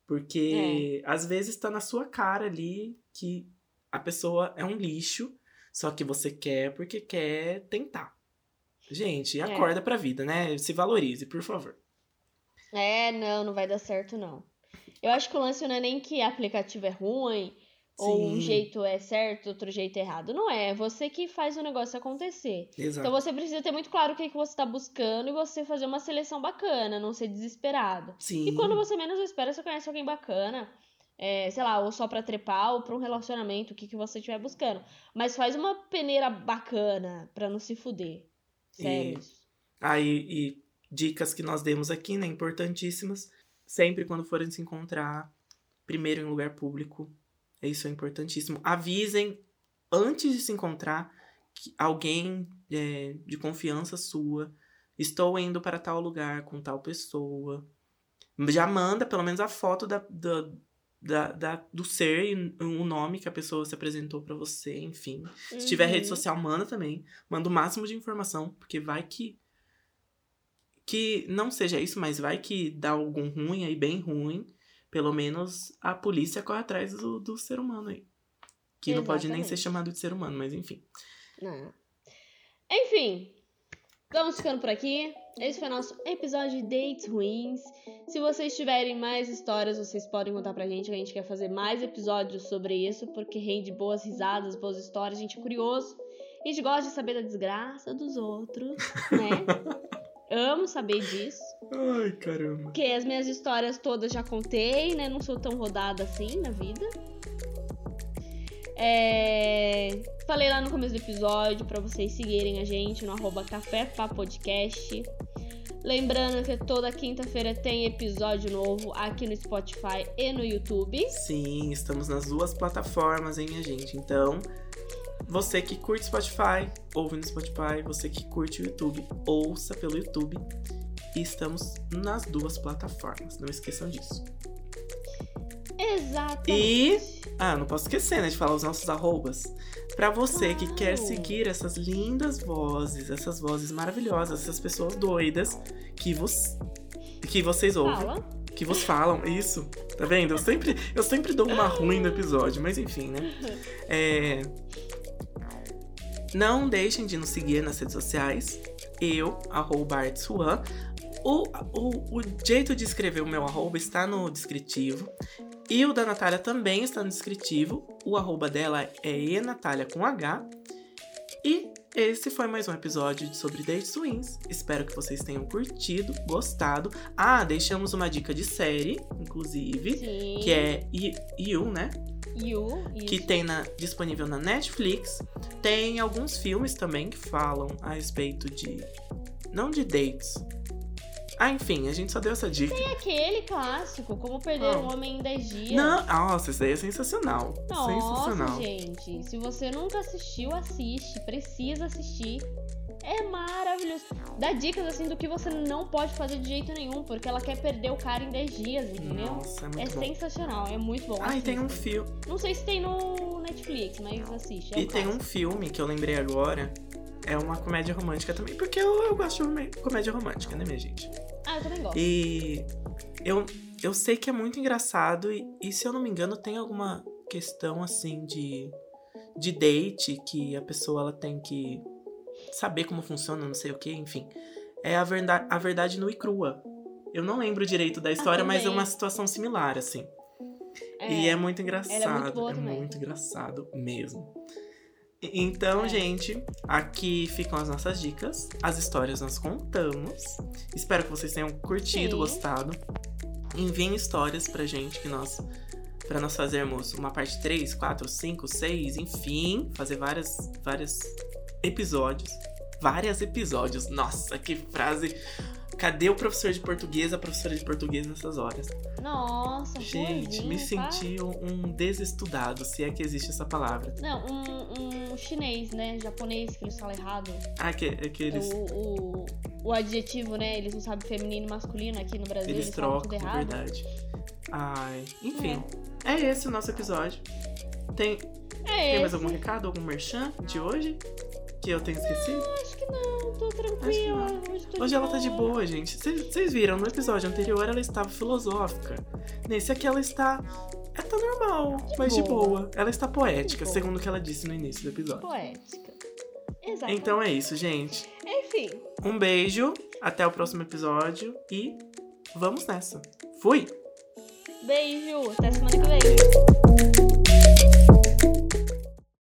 S2: Porque
S1: É.
S2: às vezes tá na sua cara ali que a pessoa é um lixo, só que você quer porque quer tentar. Gente, acorda pra vida, né? Se valorize, por favor.
S1: É, não, não vai dar certo, não. Eu acho que o lance não é nem que aplicativo é ruim, ou um jeito é certo, outro jeito é errado. Não é, é você que faz o negócio acontecer.
S2: Exato.
S1: Então você precisa ter muito claro o que, que você tá buscando e você fazer uma seleção bacana, não ser desesperado.
S2: Sim.
S1: E quando você menos espera, você conhece alguém bacana. é, sei lá, ou só pra trepar, ou pra um relacionamento, o que, que você estiver buscando. Mas faz uma peneira bacana pra não se fuder. Sério.
S2: Aí, e dicas que nós demos aqui, né? Importantíssimas. Sempre quando forem se encontrar, primeiro em lugar público. Isso é importantíssimo. Avisem antes de se encontrar que alguém é, de confiança sua. Estou indo para tal lugar com tal pessoa. Já manda pelo menos a foto da, da, da, da- do ser e o nome que a pessoa se apresentou para você, enfim. Se tiver
S1: Uhum.
S2: rede social, manda também. Manda o máximo de informação, porque vai que. Que não seja isso, mas vai que dá algum ruim aí, bem ruim. Pelo menos a polícia corre atrás do, do ser humano aí. Que não pode nem ser
S1: Exatamente.
S2: chamado de ser humano, mas enfim.
S1: Não. Enfim, vamos ficando por aqui. Esse foi nosso episódio de Dates Ruins. Se vocês tiverem mais histórias, vocês podem contar pra gente. que A gente quer fazer mais episódios sobre isso, porque rende boas risadas, boas histórias. A gente é curioso. A gente gosta de saber da desgraça dos outros, né? Amo saber disso.
S2: Ai, caramba.
S1: Porque as minhas histórias todas já contei, né? Não sou tão rodada assim na vida. É, Falei lá no começo do episódio pra vocês seguirem a gente no arroba Podcast. Lembrando que toda quinta-feira tem episódio novo aqui no Spotify e no YouTube.
S2: Sim, estamos nas duas plataformas, hein, minha gente? Então, você que curte Spotify, ouve no Spotify. Você que curte o YouTube, ouça pelo YouTube. E estamos nas duas plataformas. Não esqueçam disso.
S1: Exatamente.
S2: Ah, não posso esquecer, né, de falar os nossos arrobas. Pra você que quer seguir essas lindas vozes, essas vozes maravilhosas, essas pessoas doidas que vos que vocês ouvem,
S1: Fala.
S2: que vos falam, isso. Tá vendo? Eu sempre, eu sempre dou uma ruim no episódio, mas enfim, né? É... Não deixem de nos seguir nas redes sociais. Eu, arroba artsuan. O, o, o jeito de escrever o meu arroba está no descritivo. E o da Natália também está no descritivo. O arroba dela é enatália com H. E esse foi mais um episódio sobre Dates Twins. Espero que vocês tenham curtido, gostado. Ah, deixamos uma dica de série, inclusive,
S1: Sim.
S2: que é You, né?
S1: You.
S2: que
S1: isso.
S2: tem na- disponível na Netflix. Tem alguns filmes também que falam a respeito de. Não de dates. Ah, enfim, a gente só deu essa dica.
S1: Tem aquele clássico, Como Perder
S2: Ah.
S1: um Homem em 10 Dias.
S2: Não, nossa, isso daí é sensacional.
S1: Nossa,
S2: sensacional.
S1: gente. Se você nunca assistiu, assiste. Precisa assistir. É maravilhoso. Dá dicas assim do que você não pode fazer de jeito nenhum, porque ela quer perder o cara em 10 dias, entendeu?
S2: Nossa, é
S1: É sensacional, é muito bom.
S2: Ah, e tem um filme.
S1: Não sei se tem no Netflix, mas assiste. É
S2: E tem um
S1: clássico.
S2: filme que eu lembrei agora. É uma comédia romântica também, porque eu, eu gosto de comédia romântica, né, minha gente?
S1: Ah, eu também gosto.
S2: E eu, eu sei que é muito engraçado, e, e se eu não me engano, tem alguma questão assim de, de date que a pessoa ela tem que saber como funciona, não sei o que, enfim. É a verdade, a verdade nua e crua. Eu não lembro direito da história, mas é uma situação similar, assim. E é muito engraçado.
S1: É muito
S2: é muito engraçado mesmo. Então,
S1: É.
S2: gente, aqui ficam as nossas dicas. As histórias nós contamos. Espero que vocês tenham curtido,
S1: Sim.
S2: gostado. Enviem histórias pra gente que nós. Pra nós fazermos uma parte 3, 4, 5, 6, enfim, fazer várias, vários episódios. Vários episódios. Nossa, que frase. Cadê o professor de português, a professora de português nessas horas?
S1: Nossa,
S2: Gente, me
S1: boazinha, tá?
S2: senti um, um desestudado, se é que existe essa palavra.
S1: Não, um, um chinês, né? Japonês, que eles falam errado.
S2: Ah, que, é que eles,
S1: O, o, o adjetivo, né? Eles não sabem feminino e masculino aqui no Brasil.
S2: eles
S1: Eles,
S2: trocam,
S1: errado.
S2: verdade. Ai, enfim. É. esse o nosso episódio. Tem,
S1: É
S2: tem
S1: esse.
S2: mais algum recado, algum merchan de hoje? Que eu tenho esquecido?
S1: Acho que não, tô tranquila.
S2: não.
S1: Hoje, tô
S2: Hoje ela tá de boa, gente. Vocês viram, no episódio anterior ela estava filosófica. Nesse aqui ela está. Ela tá normal, mas de
S1: boa.
S2: boa. Ela está poética,
S1: boa.
S2: segundo o que ela disse no início do episódio.
S1: Poética. Exatamente.
S2: Então é isso, gente.
S1: Enfim.
S2: Um beijo, até o próximo episódio e vamos nessa. Fui!
S1: Beijo, até semana que vem.